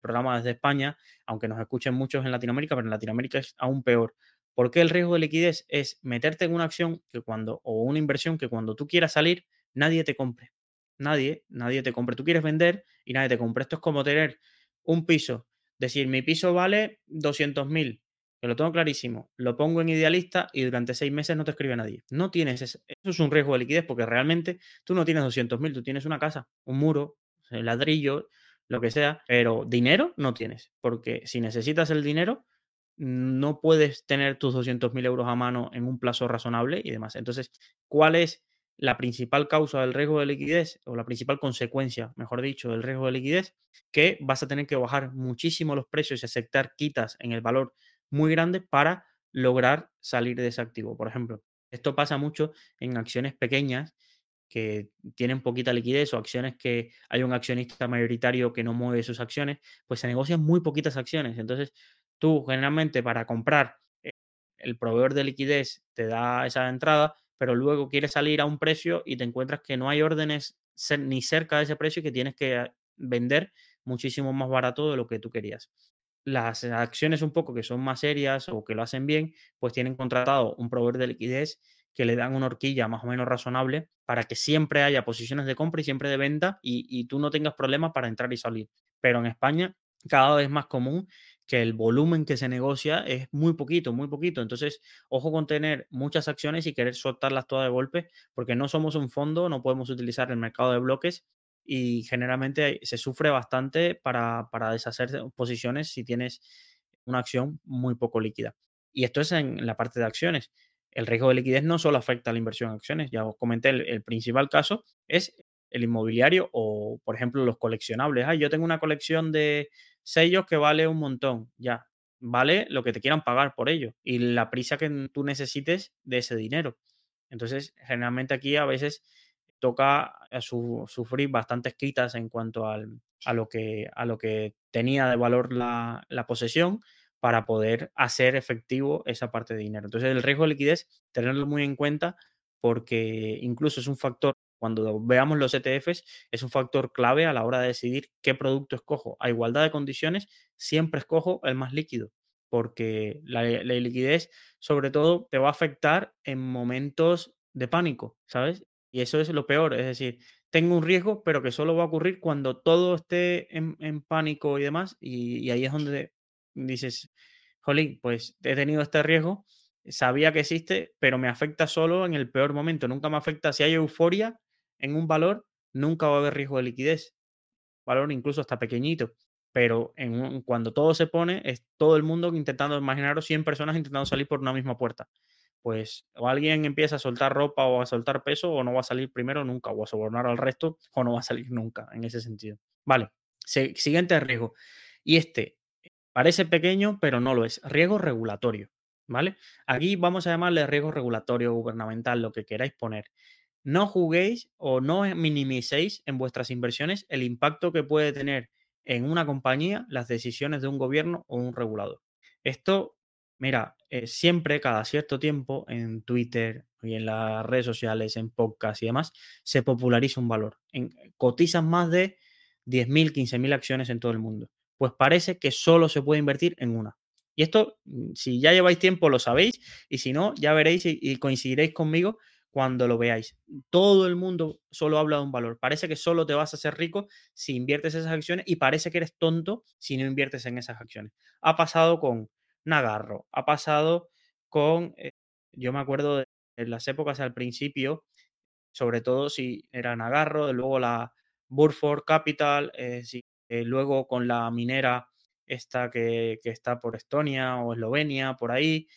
programa desde España, aunque nos escuchen muchos en Latinoamérica, pero en Latinoamérica es aún peor. ¿Por qué el riesgo de liquidez? Es meterte en una acción que cuando, o una inversión que cuando tú quieras salir, nadie te compre. Nadie, nadie te compre. Tú quieres vender y nadie te compre. Esto es como tener un piso. Decir, mi piso vale 200.000, que lo tengo clarísimo. Lo pongo en idealista y durante seis meses no te escribe nadie. No tienes eso. Es un riesgo de liquidez porque realmente tú no tienes 200.000, tú tienes una casa, un muro, el ladrillo, lo que sea, pero dinero no tienes. Porque si necesitas el dinero, no puedes tener tus 200.000 euros a mano en un plazo razonable y demás. Entonces, ¿cuál es la principal causa del riesgo de liquidez o la principal consecuencia, mejor dicho, del riesgo de liquidez? Que vas a tener que bajar muchísimo los precios y aceptar quitas en el valor muy grande para lograr salir de ese activo. Por ejemplo, esto pasa mucho en acciones pequeñas que tienen poquita liquidez o acciones que hay un accionista mayoritario que no mueve sus acciones, pues se negocian muy poquitas acciones. Entonces, tú generalmente para comprar, eh, el proveedor de liquidez te da esa entrada, pero luego quieres salir a un precio y te encuentras que no hay órdenes ni cerca de ese precio y que tienes que vender muchísimo más barato de lo que tú querías. Las acciones un poco que son más serias o que lo hacen bien, pues tienen contratado un proveedor de liquidez que le dan una horquilla más o menos razonable para que siempre haya posiciones de compra y siempre de venta y, y tú no tengas problemas para entrar y salir. Pero en España cada vez más común que el volumen que se negocia es muy poquito, muy poquito. Entonces, ojo con tener muchas acciones y querer soltarlas todas de golpe, porque no somos un fondo, no podemos utilizar el mercado de bloques y generalmente se sufre bastante para, para deshacer posiciones si tienes una acción muy poco líquida. Y esto es en la parte de acciones. El riesgo de liquidez no solo afecta a la inversión en acciones, ya os comenté, el, el principal caso es el inmobiliario o, por ejemplo, los coleccionables. Ah, yo tengo una colección de sellos que vale un montón, ya, vale lo que te quieran pagar por ello y la prisa que tú necesites de ese dinero. Entonces, generalmente aquí a veces toca eh, sufrir bastantes quitas en cuanto al, a, lo que, a lo que tenía de valor la, la posesión para poder hacer efectivo esa parte de dinero. Entonces, el riesgo de liquidez, tenerlo muy en cuenta porque incluso es un factor cuando veamos los ETFs, es un factor clave a la hora de decidir qué producto escojo. A igualdad de condiciones, siempre escojo el más líquido, porque la, liquidez, sobre todo, te va a afectar en momentos de pánico, ¿sabes? Y eso es lo peor, es decir, tengo un riesgo, pero que solo va a ocurrir cuando todo esté en, pánico y demás, y, ahí es donde dices, jolín, pues he tenido este riesgo, sabía que existe, pero me afecta solo en el peor momento, nunca me afecta si hay euforia, en un valor, nunca va a haber riesgo de liquidez. Valor incluso hasta pequeñito. Pero cuando todo se pone, es todo el mundo intentando, imaginaros 100 personas intentando salir por una misma puerta. Pues o alguien empieza a soltar ropa o a soltar peso o no va a salir primero nunca, o a sobornar al resto o no va a salir nunca en ese sentido. Vale, siguiente riesgo. Y este parece pequeño, pero no lo es. Riesgo regulatorio. ¿Vale? Aquí vamos a llamarle riesgo regulatorio gubernamental, lo que queráis poner no juguéis o no minimicéis en vuestras inversiones el impacto que puede tener en una compañía las decisiones de un gobierno o un regulador. Esto, mira, eh, siempre, cada cierto tiempo, en Twitter y en las redes sociales, en podcast y demás, se populariza un valor. Cotizan más de 10.000, 15.000 acciones en todo el mundo. Pues parece que solo se puede invertir en una. Y esto, mm, si ya lleváis tiempo, lo sabéis, y si no, ya veréis y coincidiréis conmigo cuando lo veáis. Todo el mundo solo habla de un valor. Parece que solo te vas a hacer rico si inviertes esas acciones y parece que eres tonto si no inviertes en esas acciones. Ha pasado con Nagarro, ha pasado con, eh, yo me acuerdo de en las épocas al principio, sobre todo si era Nagarro, luego la Burford Capital, eh, eh, luego con la minera esta que, está por Estonia o Eslovenia, por ahí.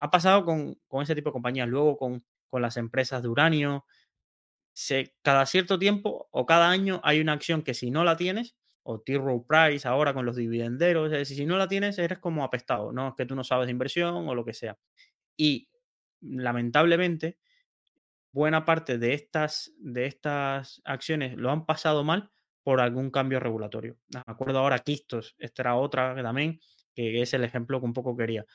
Ha pasado con, con ese tipo de compañías, luego con las empresas de uranio. Cada cierto tiempo o cada año hay una acción que si no la tienes, o T. Rowe Price ahora con los dividenderos, es decir, si no la tienes eres como apestado, no es que tú no sabes de inversión o lo que sea. Y lamentablemente, buena parte de estas, de estas acciones lo han pasado mal por algún cambio regulatorio. Me acuerdo ahora Kistos, esta era otra también que es el ejemplo que un poco quería.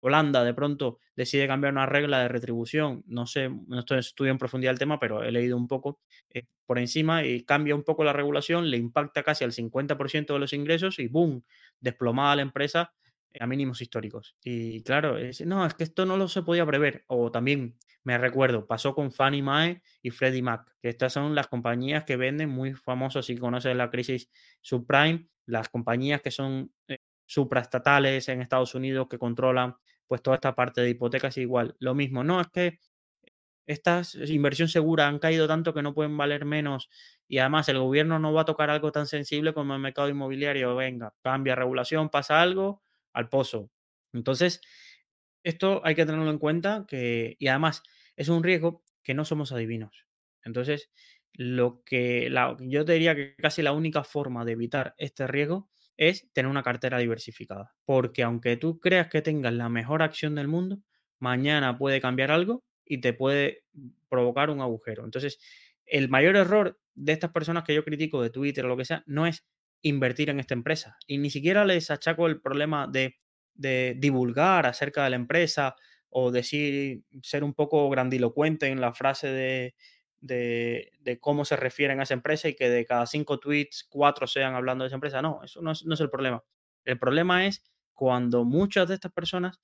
Holanda de pronto decide cambiar una regla de retribución, no sé, no estoy estudio en profundidad el tema, pero he leído un poco eh, por encima y cambia un poco la regulación, le impacta casi al 50% de los ingresos y ¡boom! desplomada la empresa a mínimos históricos. Y claro, no, es que esto no lo se podía prever. O también me recuerdo, pasó con Fannie Mae y Freddie Mac, que estas son las compañías que venden muy famosos, si conoces la crisis subprime, las compañías que son eh, supraestatales en Estados Unidos que controlan pues toda esta parte de hipotecas igual. Lo mismo, no, es que estas inversión segura han caído tanto que no pueden valer menos y además el gobierno no va a tocar algo tan sensible como el mercado inmobiliario. Venga, cambia regulación, pasa algo, al pozo. Entonces, esto hay que tenerlo en cuenta que, y además es un riesgo que no somos adivinos. Entonces, lo que yo te diría que casi la única forma de evitar este riesgo es tener una cartera diversificada. Porque aunque tú creas que tengas la mejor acción del mundo, mañana puede cambiar algo y te puede provocar un agujero. Entonces, el mayor error de estas personas que yo critico de Twitter o lo que sea, no es invertir en esta empresa. Y ni siquiera les achaco el problema de, divulgar acerca de la empresa o decir, ser un poco grandilocuente en la frase de, de, cómo se refieren a esa empresa y que de cada cinco tweets, cuatro sean hablando de esa empresa. No, eso no es, no es el problema. El problema es cuando muchas de estas personas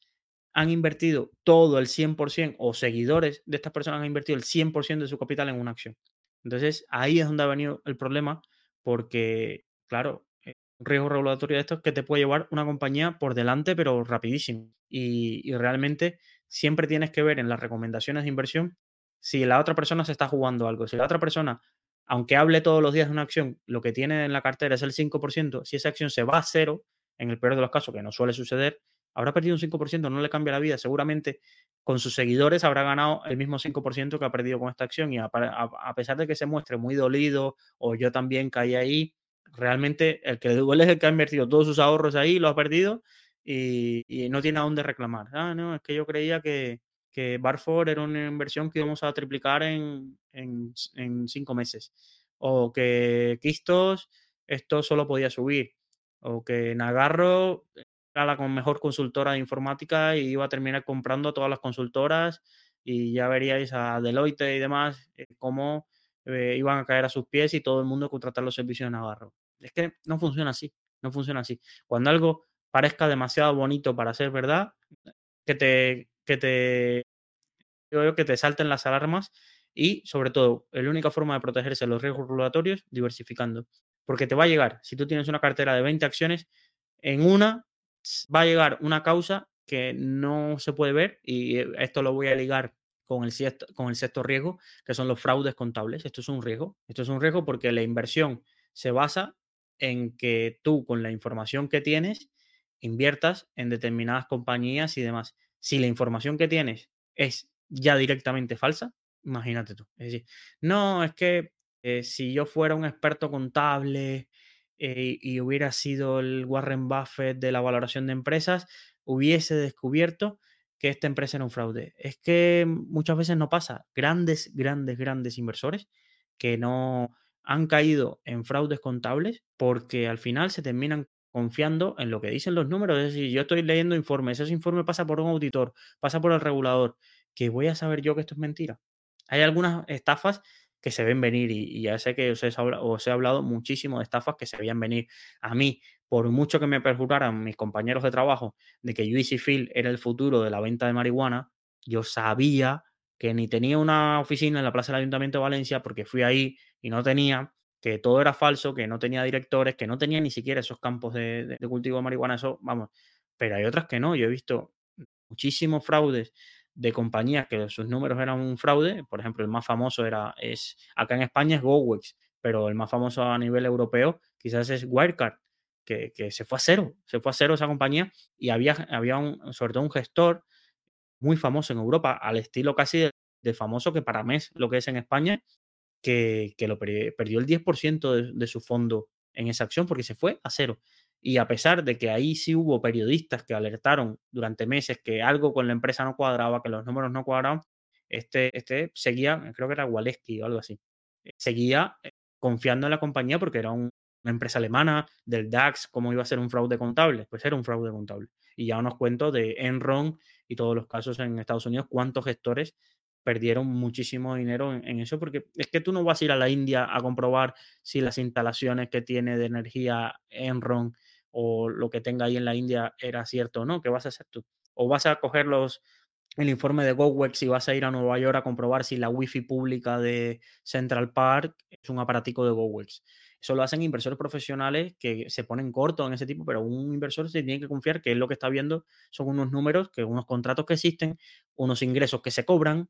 han invertido todo el 100% o seguidores de estas personas han invertido el 100% de su capital en una acción. Entonces, ahí es donde ha venido el problema porque claro, eh, un riesgo regulatorio de estos que te puede llevar una compañía por delante, pero rapidísimo. Y, realmente siempre tienes que ver en las recomendaciones de inversión si la otra persona se está jugando algo. Si la otra persona, aunque hable todos los días de una acción, lo que tiene en la cartera es el 5%, si esa acción se va a cero, en el peor de los casos, que no suele suceder, habrá perdido un 5%, no le cambia la vida. Seguramente con sus seguidores habrá ganado el mismo 5% que ha perdido con esta acción y a, pesar de que se muestre muy dolido o yo también caí ahí, realmente el que le duele es el que ha invertido todos sus ahorros ahí, lo ha perdido y, no tiene a dónde reclamar. Ah, no, es que yo creía que, que Barford era una inversión que íbamos a triplicar en, cinco meses. O que Quistos esto solo podía subir. O que Nagarro era la mejor consultora de informática y iba a terminar comprando todas las consultoras y ya veríais a Deloitte y demás eh, cómo eh, iban a caer a sus pies y todo el mundo contratar los servicios de Navarro. Es que no funciona así, no funciona así. Cuando algo parezca demasiado bonito para ser verdad, que te, que te, que te salten las alarmas y sobre todo, la única forma de protegerse de los riesgos regulatorios, diversificando. Porque te va a llegar, si tú tienes una cartera de 20 acciones, en una va a llegar una causa que no se puede ver y eh, esto lo voy a ligar con el, sexto, con el sexto riesgo, que son los fraudes contables. Esto es un riesgo. Esto es un riesgo porque la inversión se basa en que tú con la información que tienes inviertas en determinadas compañías y demás. Si la información que tienes es ya directamente falsa, imagínate tú. Es decir, no, es que eh, si yo fuera un experto contable eh, y hubiera sido el Warren Buffett de la valoración de empresas, hubiese descubierto que esta empresa era un fraude. Es que muchas veces no pasa. Grandes, grandes, grandes inversores que no han caído en fraudes contables porque al final se terminan confiando en lo que dicen los números. Es decir, yo estoy leyendo informes, ese informe pasa por un auditor, pasa por el regulador, que voy a saber yo que esto es mentira. Hay algunas estafas que se ven venir y, ya sé que os he, hablado muchísimo de estafas que se veían venir. A mí por mucho que me perjuraran mis compañeros de trabajo de que UEC Field era el futuro de la venta de marihuana, yo sabía que ni tenía una oficina en la Plaza del Ayuntamiento de Valencia porque fui ahí y no tenía, que todo era falso, que no tenía directores, que no tenía ni siquiera esos campos de, cultivo de marihuana, eso, vamos, pero hay otras que no, yo he visto muchísimos fraudes de compañías que sus números eran un fraude, por ejemplo, el más famoso era, es, acá en España es GoWex, pero el más famoso a nivel europeo quizás es Wirecard, que, se fue a cero, se fue a cero esa compañía y había, había un, sobre todo un gestor muy famoso en Europa, al estilo casi de, famoso que para mes lo que es en España, que, lo perdió el 10% de, su fondo en esa acción porque se fue a cero. Y a pesar de que ahí sí hubo periodistas que alertaron durante meses que algo con la empresa no cuadraba, que los números no cuadraban, este, este seguía, creo que era Waleski o algo así, seguía eh, confiando en la compañía porque era un, una empresa alemana, del DAX, cómo iba a ser un fraude contable. Pues era un fraude contable. Y ya nos cuento de Enron y todos los casos en Estados Unidos, cuántos gestores perdieron muchísimo dinero en, eso, porque es que tú no vas a ir a la India a comprobar si las instalaciones que tiene de energía Enron o lo que tenga ahí en la India era cierto o no, ¿qué vas a hacer tú? O vas a coger los, el informe de GoWex y vas a ir a Nueva York a comprobar si la Wi-Fi pública de Central Park es un aparatico de GoWex. Eso lo hacen inversores profesionales que se ponen cortos en ese tipo, pero un inversor se tiene que confiar que es lo que está viendo son unos números, que unos contratos que existen, unos ingresos que se cobran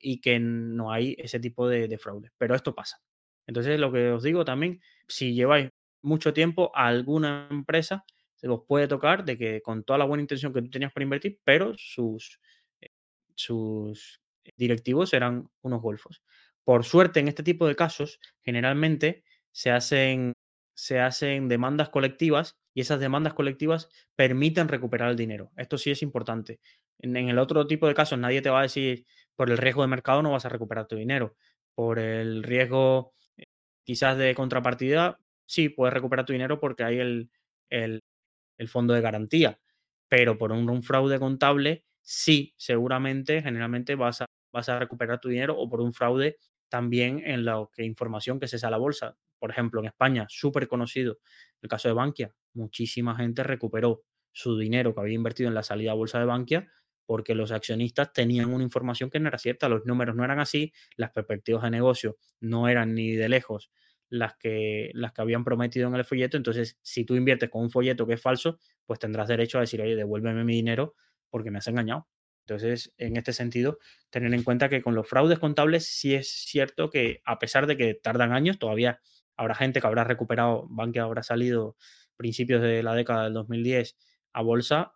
y que no hay ese tipo de, de fraude. Pero esto pasa. Entonces, lo que os digo también, si lleváis mucho tiempo a alguna empresa, se os puede tocar de que con toda la buena intención que tú tenías para invertir, pero sus, eh, sus directivos eran unos golfos. Por suerte, en este tipo de casos, generalmente se hacen, se hacen demandas colectivas y esas demandas colectivas permiten recuperar el dinero. Esto sí es importante. En, el otro tipo de casos nadie te va a decir, por el riesgo de mercado no vas a recuperar tu dinero. Por el riesgo eh, quizás de contrapartida, sí, puedes recuperar tu dinero porque hay el, el, fondo de garantía. Pero por un, fraude contable, sí, seguramente, generalmente vas a, vas a recuperar tu dinero o por un fraude también en la información que se sale a la bolsa por ejemplo, en España, súper conocido, el caso de Bankia, muchísima gente recuperó su dinero que había invertido en la salida a bolsa de Bankia porque los accionistas tenían una información que no era cierta, los números no eran así, las perspectivas de negocio no eran ni de lejos las que, las que habían prometido en el folleto. Entonces, si tú inviertes con un folleto que es falso, pues tendrás derecho a decir, oye, devuélveme mi dinero porque me has engañado. Entonces, en este sentido, tener en cuenta que con los fraudes contables sí es cierto que a pesar de que tardan años, todavía habrá gente que habrá recuperado, Bankia habrá salido principios de la década del 2010 a bolsa,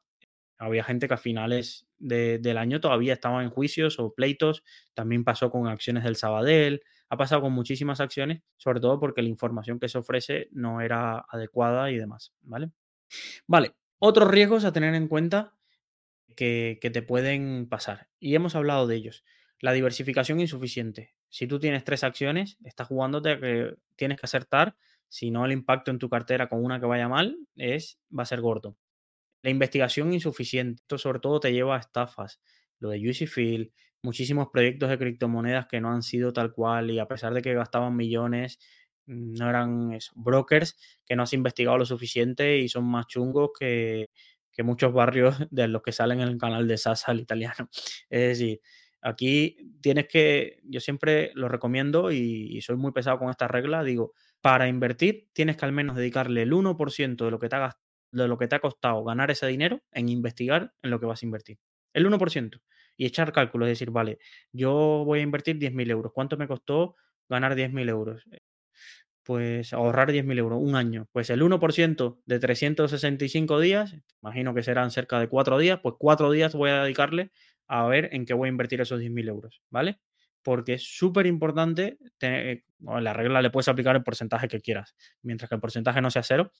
había gente que a finales del año todavía estaba en juicios o pleitos, también pasó con acciones del Sabadell, ha pasado con muchísimas acciones, sobre todo porque la información que se ofrece no era adecuada y demás, ¿vale? Vale, otros riesgos a tener en cuenta que, que te pueden pasar, y hemos hablado de ellos. La diversificación insuficiente. Si tú tienes tres acciones, estás jugándote que tienes que acertar, si no el impacto en tu cartera con una que vaya mal es va a ser gordo. La investigación insuficiente, esto sobre todo te lleva a estafas. Lo de UCFIL, muchísimos proyectos de criptomonedas que no han sido tal cual y a pesar de que gastaban millones, mm, no eran brokers que no has investigado lo suficiente y son más chungos que, que muchos barrios de los que salen en el canal de Sasa al italiano. Es decir, Aquí tienes que, yo siempre lo recomiendo y, soy muy pesado con esta regla, digo, para invertir tienes que al menos dedicarle el 1% de lo, que te ha, de lo que te ha costado ganar ese dinero en investigar en lo que vas a invertir. El 1%. Y echar cálculos, es decir, vale, yo voy a invertir 10.000 euros. ¿Cuánto me costó ganar 10.000 euros? pues ahorrar 10.000 euros, un año. Pues el 1% de 365 días, imagino que serán cerca de 4 días, pues 4 días voy a dedicarle a ver en qué voy a invertir esos 10.000 euros, ¿vale? Porque es súper importante, la regla le puedes aplicar el porcentaje que quieras, mientras que el porcentaje no sea cero,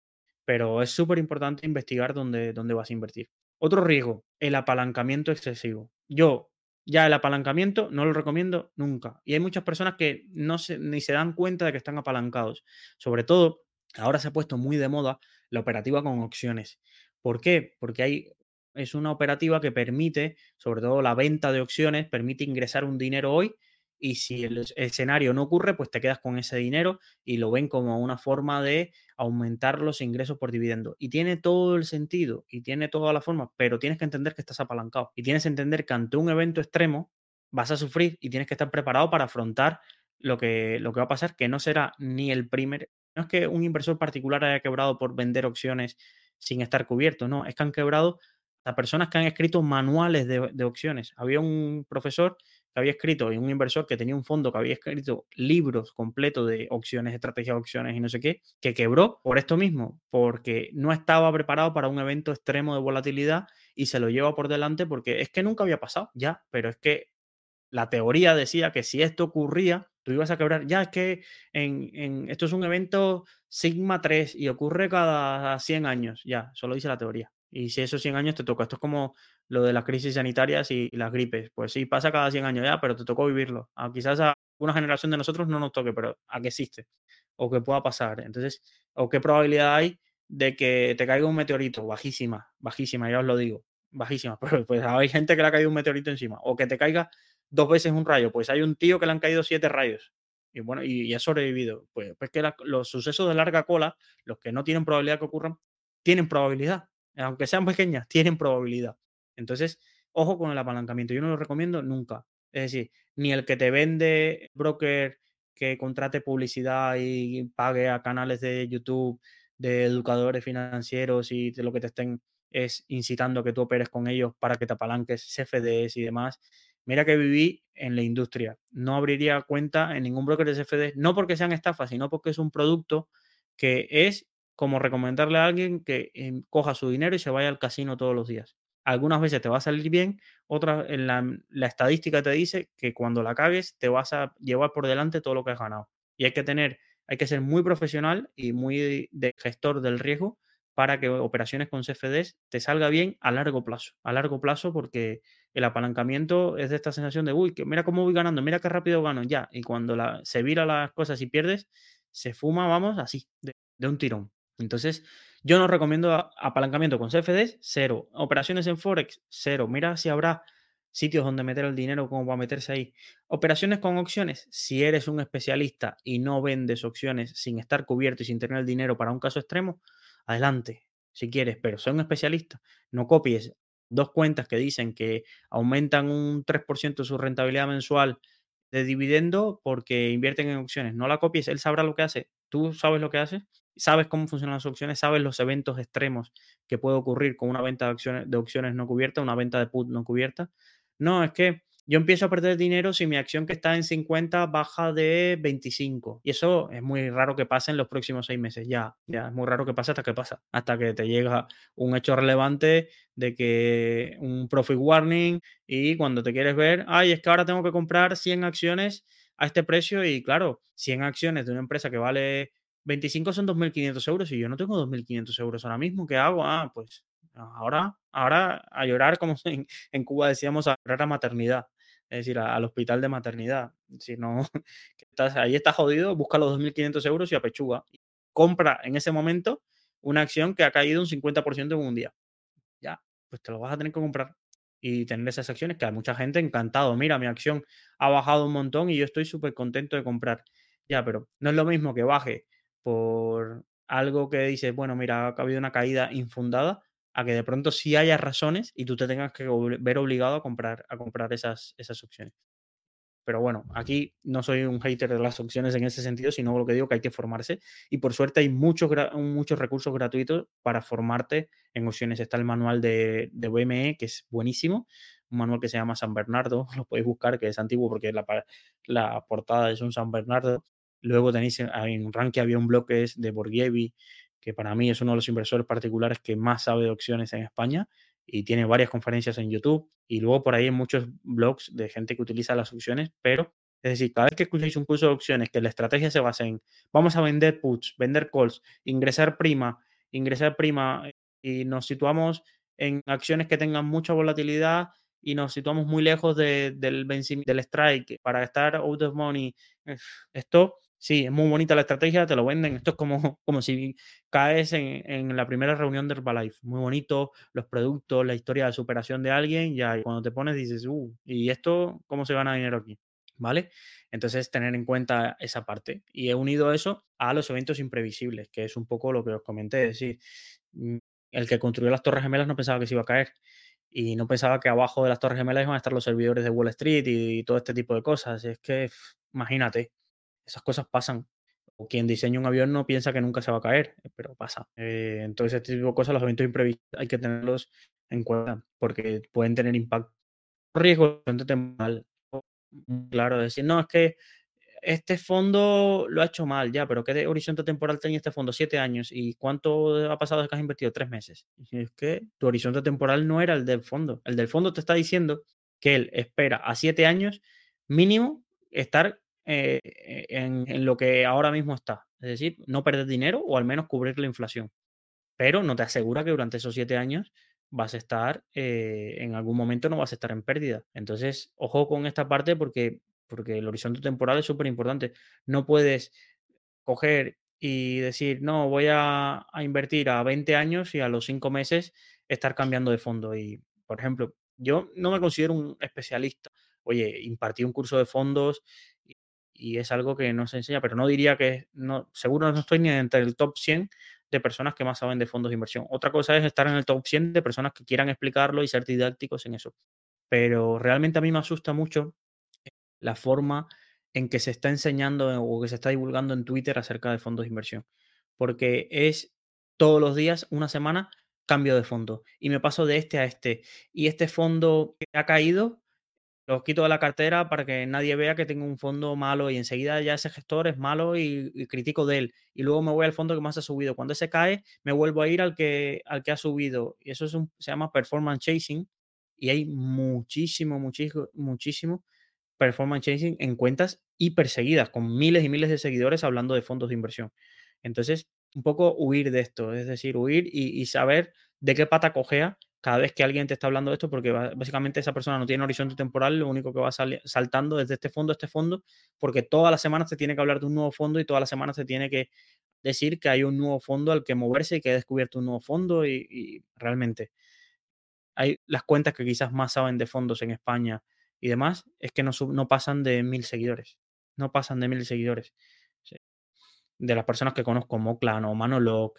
pero es súper importante investigar dónde, dónde vas a invertir. Otro riesgo, el apalancamiento excesivo. Yo ya el apalancamiento no lo recomiendo nunca. Y hay muchas personas que no se, ni se dan cuenta de que están apalancados. Sobre todo, ahora se ha puesto muy de moda la operativa con opciones. ¿Por qué? Porque hay es una operativa que permite, sobre todo la venta de opciones, permite ingresar un dinero hoy y si el escenario no ocurre, pues te quedas con ese dinero y lo ven como una forma de aumentar los ingresos por dividendo. Y tiene todo el sentido y tiene toda la forma, pero tienes que entender que estás apalancado y tienes que entender que ante un evento extremo vas a sufrir y tienes que estar preparado para afrontar lo que, lo que va a pasar, que no será ni el primer... No es que un inversor particular haya quebrado por vender opciones sin estar cubierto, no, es que han quebrado a personas que han escrito manuales de, opciones. Había un profesor que había escrito y un inversor que tenía un fondo que había escrito libros completos de opciones, estrategias de opciones y no sé qué, que quebró por esto mismo, porque no estaba preparado para un evento extremo de volatilidad y se lo lleva por delante porque es que nunca había pasado, ya, pero es que la teoría decía que si esto ocurría, tú ibas a quebrar. Ya es que en, esto es un evento sigma 3 y ocurre cada 100 años, ya, solo dice la teoría Y si esos 100 años te toca, esto es como lo de las crisis sanitarias y las gripes. Pues sí, pasa cada 100 años ya, pero te tocó vivirlo. A quizás a una generación de nosotros no nos toque, pero a que existe o que pueda pasar. Entonces, o qué probabilidad hay de que te caiga un meteorito, bajísima, bajísima, ya os lo digo, bajísima. Pero pues hay gente que le ha caído un meteorito encima. O que te caiga dos veces un rayo. Pues hay un tío que le han caído siete rayos. Y bueno, y, ha sobrevivido. Pues, pues que los sucesos de larga cola, los que no tienen probabilidad que ocurran, tienen probabilidad. Aunque sean pequeñas, tienen probabilidad. Entonces, ojo con el apalancamiento. Yo no lo recomiendo nunca. Es decir, ni el que te vende broker que contrate publicidad y pague a canales de YouTube de educadores financieros y de lo que te estén es incitando a que tú operes con ellos para que te apalanques CFDs y demás. Mira que viví en la industria. No abriría cuenta en ningún broker de CFDs, no porque sean estafas, sino porque es un producto que es como recomendarle a alguien que em, coja su dinero y se vaya al casino todos los días. Algunas veces te va a salir bien, otras en la, la estadística te dice que cuando la cagues te vas a llevar por delante todo lo que has ganado. Y hay que tener, hay que ser muy profesional y muy gestor del riesgo para que operaciones con CFDs te salga bien a largo plazo. A largo plazo porque el apalancamiento es de esta sensación de, uy, que mira cómo voy ganando, mira qué rápido gano, ya. Y cuando la, se vira las cosas y pierdes, se fuma, vamos, así, de un tirón. Entonces, yo no recomiendo apalancamiento con CFDs, cero. Operaciones en Forex, cero. Mira si habrá sitios donde meter el dinero como para meterse ahí. Operaciones con opciones, si eres un especialista y no vendes opciones sin estar cubierto y sin tener el dinero para un caso extremo, adelante, si quieres, pero soy un especialista. No copies dos cuentas que dicen que aumentan un 3% su rentabilidad mensual de dividendo porque invierten en opciones. No la copies, él sabrá lo que hace. Tú sabes lo que hace sabes cómo funcionan las opciones, sabes los eventos extremos que puede ocurrir con una venta de opciones, de opciones no cubierta, una venta de put no cubierta. No, es que yo empiezo a perder dinero si mi acción que está en 50 baja de 25. Y eso es muy raro que pase en los próximos seis meses. Ya, ya, es muy raro que pase hasta que pasa. Hasta que te llega un hecho relevante de que un profit warning y cuando te quieres ver, ay, es que ahora tengo que comprar 100 acciones a este precio y claro, 100 acciones de una empresa que vale 25 son 2.500 euros y yo no tengo 2.500 euros ahora mismo. ¿Qué hago? Ah, pues ahora, ahora a llorar, como en, Cuba decíamos, a llorar a maternidad. Es decir, al hospital de maternidad. Si no, estás, ahí estás jodido, busca los 2.500 euros y apechuga. Compra en ese momento una acción que ha caído un 50% en un día. Ya, pues te lo vas a tener que comprar y tener esas acciones que hay mucha gente encantado. Mira, mi acción ha bajado un montón y yo estoy súper contento de comprar. Ya, pero no es lo mismo que baje por algo que dices, bueno, mira, ha habido una caída infundada, a que de pronto sí haya razones y tú te tengas que ver obligado a comprar, a comprar esas, esas opciones. Pero bueno, aquí no soy un hater de las opciones en ese sentido, sino lo que digo que hay que formarse. Y por suerte hay muchos, muchos recursos gratuitos para formarte en opciones. Está el manual de, de BME, que es buenísimo. Un manual que se llama San Bernardo, lo podéis buscar, que es antiguo porque la, la portada es un San Bernardo. Luego tenéis en Rankia había un blog que es de Borghevi, que para mí es uno de los inversores particulares que más sabe de opciones en España y tiene varias conferencias en YouTube. Y luego por ahí hay muchos blogs de gente que utiliza las opciones, pero es decir, cada vez que escucháis un curso de opciones que la estrategia se basa en vamos a vender puts, vender calls, ingresar prima, ingresar prima y nos situamos en acciones que tengan mucha volatilidad y nos situamos muy lejos del del strike para estar out of money. Esto sí, es muy bonita la estrategia, te lo venden. Esto es como, como si caes en, la primera reunión de Herbalife. Muy bonito, los productos, la historia de superación de alguien, ya, cuando te pones dices, uh, ¿y esto cómo se gana dinero aquí? ¿Vale? Entonces, tener en cuenta esa parte. Y he unido eso a los eventos imprevisibles, que es un poco lo que os comenté. Es decir, mm, el que construyó las Torres Gemelas no pensaba que se iba a caer y no pensaba que abajo de las Torres Gemelas iban a estar los servidores de Wall Street y todo este tipo de cosas. Es que, imagínate, esas cosas pasan. O quien diseña un avión no piensa que nunca se va a caer, eh, pero pasa. Eh, entonces, este tipo de cosas, los eventos imprevistos, hay que tenerlos en cuenta porque pueden tener impacto. Riesgo temporal. Claro, decir, no, es que este fondo lo ha hecho mal ya, pero ¿qué horizonte temporal tenía este fondo? Siete años. ¿Y cuánto ha pasado desde que has invertido? Tres meses. Es que tu horizonte temporal no era el del fondo. El del fondo te está diciendo que él espera a siete años mínimo estar eh, en, lo que ahora mismo está. Es decir, no perder dinero o al menos cubrir la inflación. pero no te asegura que durante esos siete años vas a estar, eh, en algún momento no vas a estar en pérdida. Entonces, ojo con esta parte porque, porque el horizonte temporal es súper importante. No puedes coger y decir, no, voy a, a invertir a 20 años y a los 5 meses estar cambiando de fondo. Y, por ejemplo, yo no me considero un especialista. Oye, impartí un curso de fondos y, es algo que no se enseña, pero no diría que, no, seguro no estoy ni entre el top 100 de personas que más saben de fondos de inversión. Otra cosa es estar en el top 100 de personas que quieran explicarlo y ser didácticos en eso. Pero realmente a mí me asusta mucho la forma en que se está enseñando o que se está divulgando en Twitter acerca de fondos de inversión. Porque es todos los días, una semana, cambio de fondo. Y me paso de este a este. Y este fondo ha caído, lo quito de la cartera para que nadie vea que tengo un fondo malo y enseguida ya ese gestor es malo y, y critico de él. Y luego me voy al fondo que más ha subido. Cuando ese cae, me vuelvo a ir al que, al que ha subido. Y eso es un, se llama performance chasing. Y hay muchísimo, muchísimo, muchísimo performance chasing en cuentas hiperseguidas, con miles y miles de seguidores hablando de fondos de inversión. Entonces, un poco huir de esto, es decir, huir y, y saber de qué pata cojea cada vez que alguien te está hablando de esto, porque básicamente esa persona no tiene horizonte temporal, lo único que va saltando desde este fondo a este fondo, porque todas las semanas te tiene que hablar de un nuevo fondo y todas las semanas te tiene que decir que hay un nuevo fondo al que moverse y que ha descubierto un nuevo fondo y, realmente hay las cuentas que quizás más saben de fondos en España y demás, es que no, no pasan de mil seguidores. No pasan de mil seguidores. De las personas que conozco, Moclan o Manolog,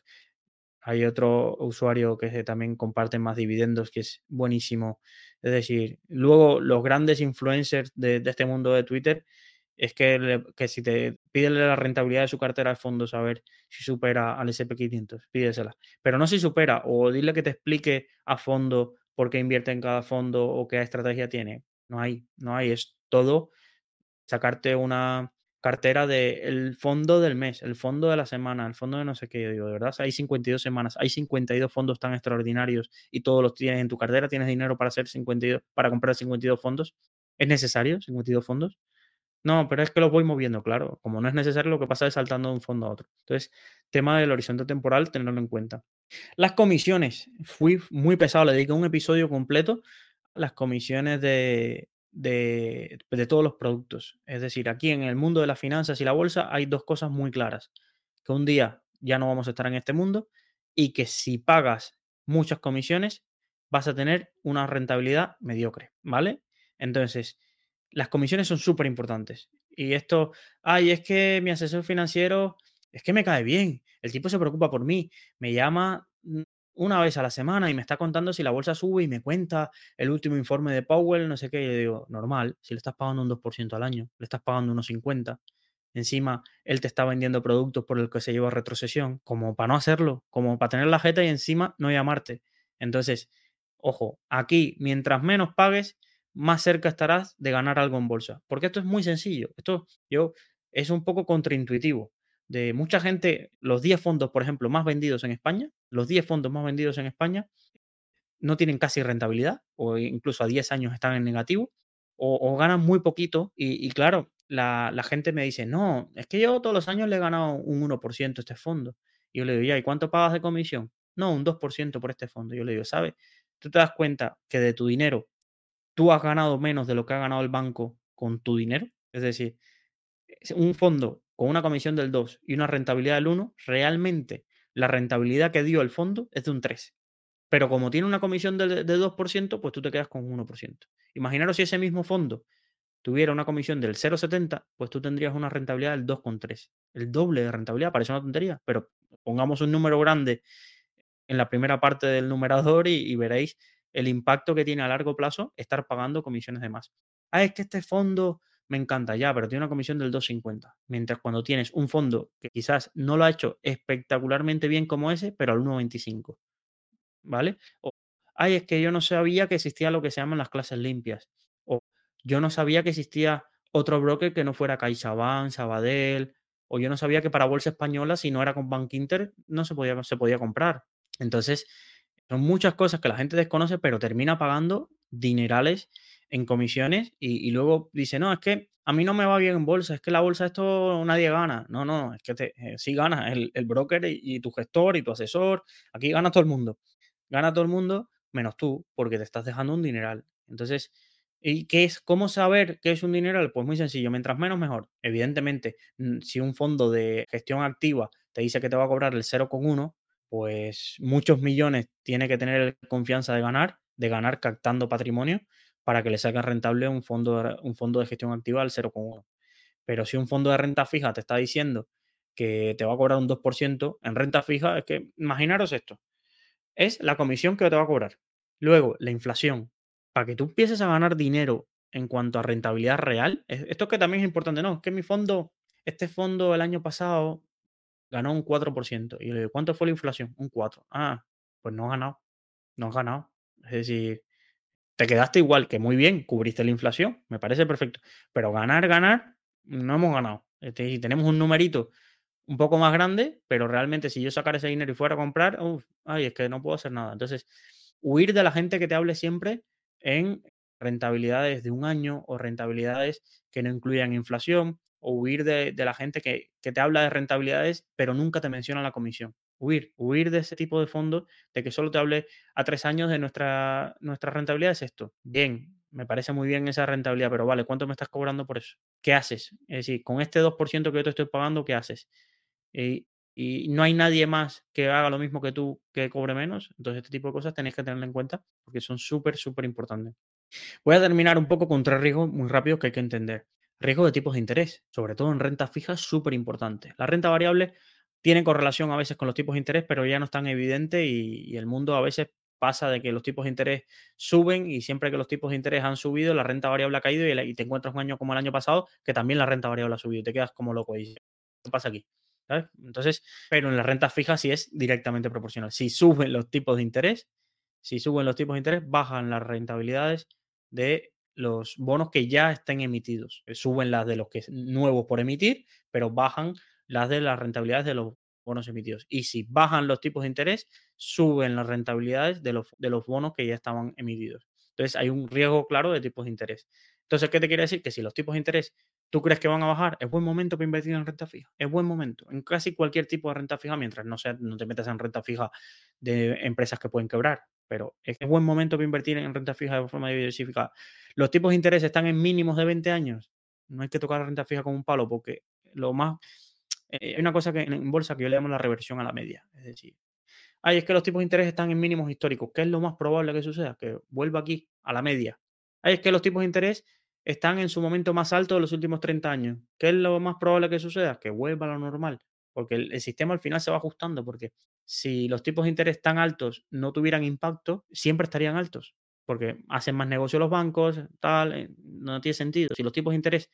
hay otro usuario que también comparte más dividendos, que es buenísimo. Es decir, luego los grandes influencers de, este mundo de Twitter, es que, que si te pídele la rentabilidad de su cartera de fondos a ver si supera al SP500, pídesela. Pero no si supera, o dile que te explique a fondo por qué invierte en cada fondo o qué estrategia tiene. No hay, no hay, es todo sacarte una, cartera del de fondo del mes, el fondo de la semana, el fondo de no sé qué, yo digo, de verdad, hay 52 semanas, hay 52 fondos tan extraordinarios y todos los tienes en tu cartera, tienes dinero para hacer 52, para comprar 52 fondos. ¿Es necesario 52 fondos? No, pero es que los voy moviendo, claro. Como no es necesario, lo que pasa es saltando de un fondo a otro. Entonces, tema del horizonte temporal, tenerlo en cuenta. Las comisiones. Fui muy pesado, le dediqué un episodio completo las comisiones de, de, de, todos los productos. Es decir, aquí en el mundo de las finanzas y la bolsa hay dos cosas muy claras. Que un día ya no vamos a estar en este mundo y que si pagas muchas comisiones vas a tener una rentabilidad mediocre, ¿vale? Entonces, las comisiones son súper importantes. Y esto, ay, es que mi asesor financiero, es que me cae bien, el tipo se preocupa por mí, me llama mm, una vez a la semana y me está contando si la bolsa sube y me cuenta el último informe de Powell, no sé qué. Y yo digo, normal, si le estás pagando un 2% al año, le estás pagando unos 50. Encima, él te está vendiendo productos por el que se lleva retrocesión, como para no hacerlo, como para tener la jeta y encima no llamarte. Entonces, ojo, aquí, mientras menos pagues, más cerca estarás de ganar algo en bolsa. Porque esto es muy sencillo. Esto yo es un poco contraintuitivo de mucha gente, los 10 fondos, por ejemplo, más vendidos en España, los 10 fondos más vendidos en España no tienen casi rentabilidad o incluso a 10 años están en negativo o, ganan muy poquito y, y claro, la, la, gente me dice, no, es que yo todos los años le he ganado un 1% a este fondo. Y yo le digo, ya, ¿y cuánto pagas de comisión? No, un 2% por este fondo. Yo le digo, ¿sabes? Tú te das cuenta que de tu dinero tú has ganado menos de lo que ha ganado el banco con tu dinero. Es decir, un fondo con una comisión del 2 y una rentabilidad del 1, realmente la rentabilidad que dio el fondo es de un 3. Pero como tiene una comisión del, del 2%, pues tú te quedas con 1%. Imaginaros si ese mismo fondo tuviera una comisión del 0,70, pues tú tendrías una rentabilidad del 2,3. El doble de rentabilidad, parece una tontería, pero pongamos un número grande en la primera parte del numerador y, y veréis el impacto que tiene a largo plazo estar pagando comisiones de más. Ah, es que este fondo me encanta ya, pero tiene una comisión del 2,50. Mientras cuando tienes un fondo que quizás no lo ha hecho espectacularmente bien como ese, pero al 1,25. ¿Vale? O, ay, es que yo no sabía que existía lo que se llaman las clases limpias. O yo no sabía que existía otro broker que no fuera CaixaBank, Sabadell, o yo no sabía que para bolsa española, si no era con Bank Inter, no se podía, se podía comprar. Entonces, son muchas cosas que la gente desconoce, pero termina pagando dinerales en comisiones y, luego dice, no, es que a mí no me va bien en bolsa, es que la bolsa esto nadie gana. No, no, es que te, eh, sí gana el, broker y, y, tu gestor y tu asesor, aquí gana todo el mundo. Gana todo el mundo menos tú, porque te estás dejando un dineral. Entonces, ¿y qué es? ¿Cómo saber qué es un dineral? Pues muy sencillo, mientras menos mejor. Evidentemente, si un fondo de gestión activa te dice que te va a cobrar el 0,1, pues muchos millones tiene que tener confianza de ganar, de ganar captando patrimonio para que le salga rentable un fondo de, un fondo de gestión activa al 0,1. Pero si un fondo de renta fija te está diciendo que te va a cobrar un 2% en renta fija, es que imaginaros esto, es la comisión que te va a cobrar. Luego, la inflación. Para que tú empieces a ganar dinero en cuanto a rentabilidad real, esto que también es importante, no, es que mi fondo, este fondo el año pasado ganó un 4%. Y ¿cuánto fue la inflación? Un 4. Ah, pues no has ganado. No has ganado. Es decir, te quedaste igual, que muy bien, cubriste la inflación, me parece perfecto. Pero ganar, ganar, no hemos ganado. Si tenemos un numerito un poco más grande, pero realmente si yo sacara ese dinero y fuera a comprar, ay, es que no puedo hacer nada. Entonces, huir de la gente que te hable siempre en rentabilidades de un año o rentabilidades que no incluyan inflación o huir de, la gente que, te habla de rentabilidades pero nunca te menciona la comisión. Huir, huir de ese tipo de fondos, de que solo te hable a tres años de nuestra, nuestra rentabilidad es esto. Bien, me parece muy bien esa rentabilidad, pero vale, ¿cuánto me estás cobrando por eso? ¿Qué haces? Es decir, con este 2% que yo te estoy pagando, ¿qué haces? Y, no hay nadie más que haga lo mismo que tú que cobre menos. Entonces, este tipo de cosas tenéis que tenerlo en cuenta porque son súper, súper importantes. Voy a terminar un poco con tres riesgos muy rápidos que hay que entender. Riesgo de tipos de interés, sobre todo en renta fija, súper importante. La renta variable tiene correlación a veces con los tipos de interés, pero ya no es tan evidente y, el mundo a veces pasa de que los tipos de interés suben y siempre que los tipos de interés han subido, la renta variable ha caído y, te encuentras un año como el año pasado que también la renta variable ha subido y te quedas como loco y ¿qué pasa aquí? Entonces, pero en la renta fija sí es directamente proporcional. Si suben los tipos de interés, si suben los tipos de interés, bajan las rentabilidades de los bonos que ya estén emitidos. Eh, suben las de los que nuevos por emitir, pero bajan las de las rentabilidades de los bonos emitidos. Y si bajan los tipos de interés, suben las rentabilidades de los, de los bonos que ya estaban emitidos. Entonces hay un riesgo claro de tipos de interés. Entonces, ¿qué te quiere decir? Que si los tipos de interés tú crees que van a bajar, es buen momento para invertir en renta fija. Es buen momento. En casi cualquier tipo de renta fija, mientras no, sea, no te metas en renta fija de empresas que pueden quebrar. Pero es buen momento para invertir en renta fija de forma diversificada. Los tipos de interés están en mínimos de 20 años. No hay que tocar la renta fija con un palo porque lo más... Eh, hay una cosa que en bolsa que yo le llamo la reversión a la media. Es decir, ay, es que los tipos de interés están en mínimos históricos. ¿Qué es lo más probable que suceda? Que vuelva aquí, a la media. Ay, es que los tipos de interés están en su momento más alto de los últimos 30 años. ¿Qué es lo más probable que suceda? Que vuelva a lo normal. Porque el, sistema al final se va ajustando. Porque si los tipos de interés tan altos no tuvieran impacto, siempre estarían altos. Porque hacen más negocio los bancos, tal, eh, no tiene sentido. Si los tipos de interés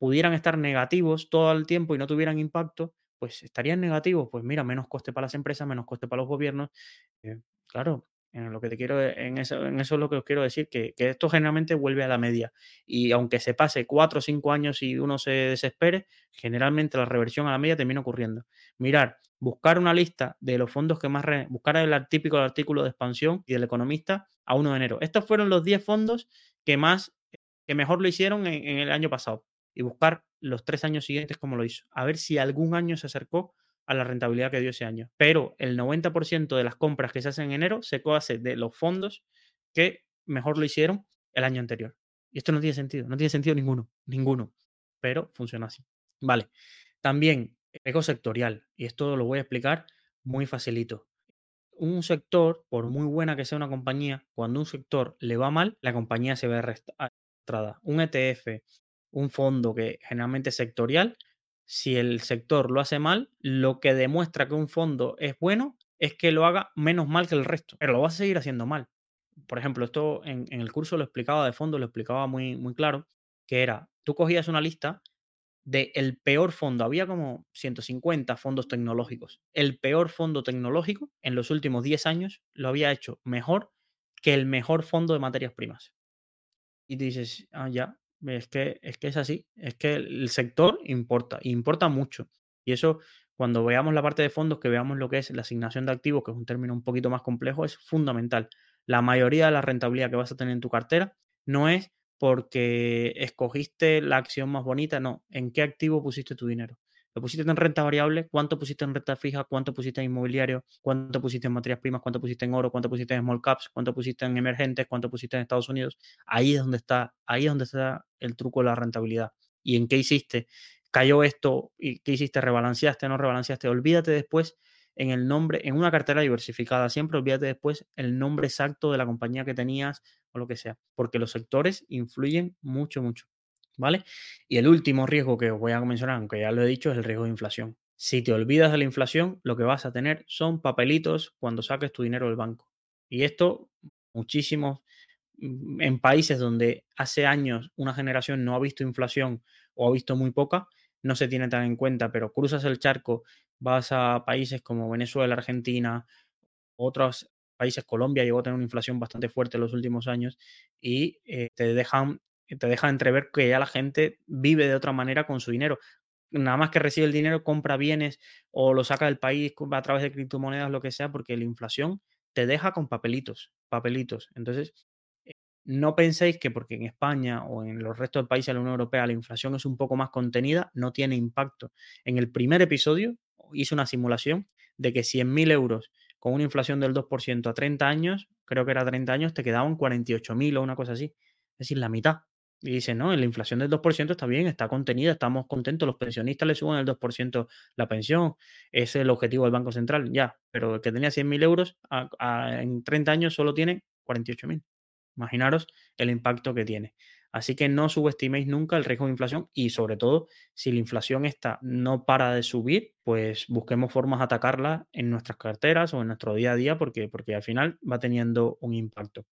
pudieran estar negativos todo el tiempo y no tuvieran impacto, pues estarían negativos. Pues mira, menos coste para las empresas, menos coste para los gobiernos. Eh, claro, en lo que te quiero, en eso, en eso es lo que os quiero decir, que, esto generalmente vuelve a la media. Y aunque se pase cuatro o cinco años y uno se desespere, generalmente la reversión a la media termina ocurriendo. Mirar, buscar una lista de los fondos que más, buscar el típico artículo de expansión y del economista a 1 de enero. Estos fueron los 10 fondos que más, que mejor lo hicieron en el año pasado. Y buscar los tres años siguientes como lo hizo. A ver si algún año se acercó a la rentabilidad que dio ese año. Pero el 90% de las compras que se hacen en enero se hace de los fondos que mejor lo hicieron el año anterior. Y esto no tiene sentido, no tiene sentido ninguno, ninguno. Pero funciona así. Vale. También ego sectorial. Y esto lo voy a explicar muy facilito. Un sector, por muy buena que sea una compañía, cuando un sector le va mal, la compañía se ve arrastrada. Un ETF, un fondo que generalmente es sectorial, si el sector lo hace mal, lo que demuestra que un fondo es bueno es que lo haga menos mal que el resto, pero lo va a seguir haciendo mal. Por ejemplo, esto en, el curso lo explicaba de fondo, lo explicaba muy, muy claro, que era, tú cogías una lista del el peor fondo, había como 150 fondos tecnológicos. El peor fondo tecnológico en los últimos 10 años lo había hecho mejor que el mejor fondo de materias primas. Y dices, ah, ya, es que, es que es así, es que el sector importa, importa mucho. Y eso, cuando veamos la parte de fondos, que veamos lo que es la asignación de activos, que es un término un poquito más complejo, es fundamental. La mayoría de la rentabilidad que vas a tener en tu cartera no es porque escogiste la acción más bonita, no, en qué activo pusiste tu dinero. ¿Lo pusiste en renta variable? ¿Cuánto pusiste en renta fija? ¿Cuánto pusiste en inmobiliario? ¿Cuánto pusiste en materias primas? ¿Cuánto pusiste en oro? ¿Cuánto pusiste en small caps? ¿Cuánto pusiste en emergentes? ¿Cuánto pusiste en Estados Unidos? Ahí es donde está, ahí es donde está el truco de la rentabilidad. ¿Y en qué hiciste? ¿Cayó esto? ¿Y qué hiciste? ¿Rebalanceaste? ¿No rebalanceaste? Olvídate después en el nombre, en una cartera diversificada, siempre olvídate después el nombre exacto de la compañía que tenías o lo que sea, porque los sectores influyen mucho, mucho. ¿Vale? Y el último riesgo que os voy a mencionar, aunque ya lo he dicho, es el riesgo de inflación. Si te olvidas de la inflación, lo que vas a tener son papelitos cuando saques tu dinero del banco. Y esto, muchísimos, mm, en países donde hace años una generación no ha visto inflación o ha visto muy poca, no se tiene tan en cuenta, pero cruzas el charco, vas a países como Venezuela, Argentina, otros países, Colombia llegó a tener una inflación bastante fuerte en los últimos años y eh, te dejan te deja entrever que ya la gente vive de otra manera con su dinero. Nada más que recibe el dinero, compra bienes o lo saca del país a través de criptomonedas, lo que sea, porque la inflación te deja con papelitos, papelitos. Entonces, eh, no penséis que porque en España o en los restos del países de la Unión Europea la inflación es un poco más contenida, no tiene impacto. En el primer episodio hice una simulación de que 100.000 euros con una inflación del 2% a 30 años, creo que era 30 años, te quedaban 48.000 o una cosa así. Es decir, la mitad. Y dice, no, la inflación del 2% está bien, está contenida, estamos contentos, los pensionistas le suben el 2% la pensión, ese es el objetivo del Banco Central, ya, pero el que tenía 100.000 euros en 30 años solo tiene 48.000. Imaginaros el impacto que tiene. Así que no subestiméis nunca el riesgo de inflación y sobre todo si la inflación está no para de subir, pues busquemos formas de atacarla en nuestras carteras o en nuestro día a día porque, porque al final va teniendo un impacto.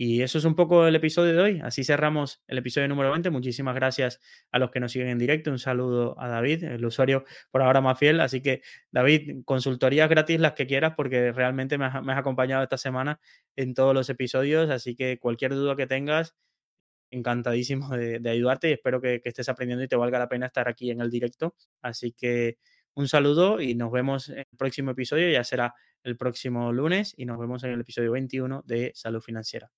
Y eso es un poco el episodio de hoy. Así cerramos el episodio número 20. Muchísimas gracias a los que nos siguen en directo. Un saludo a David, el usuario por ahora más fiel. Así que, David, consultorías gratis las que quieras porque realmente me has, acompañado esta semana en todos los episodios. Así que cualquier duda que tengas, encantadísimo de, ayudarte y espero que, que estés aprendiendo y te valga la pena estar aquí en el directo. Así que un saludo y nos vemos en el próximo episodio. Ya será el próximo lunes y nos vemos en el episodio 21 de Salud Financiera.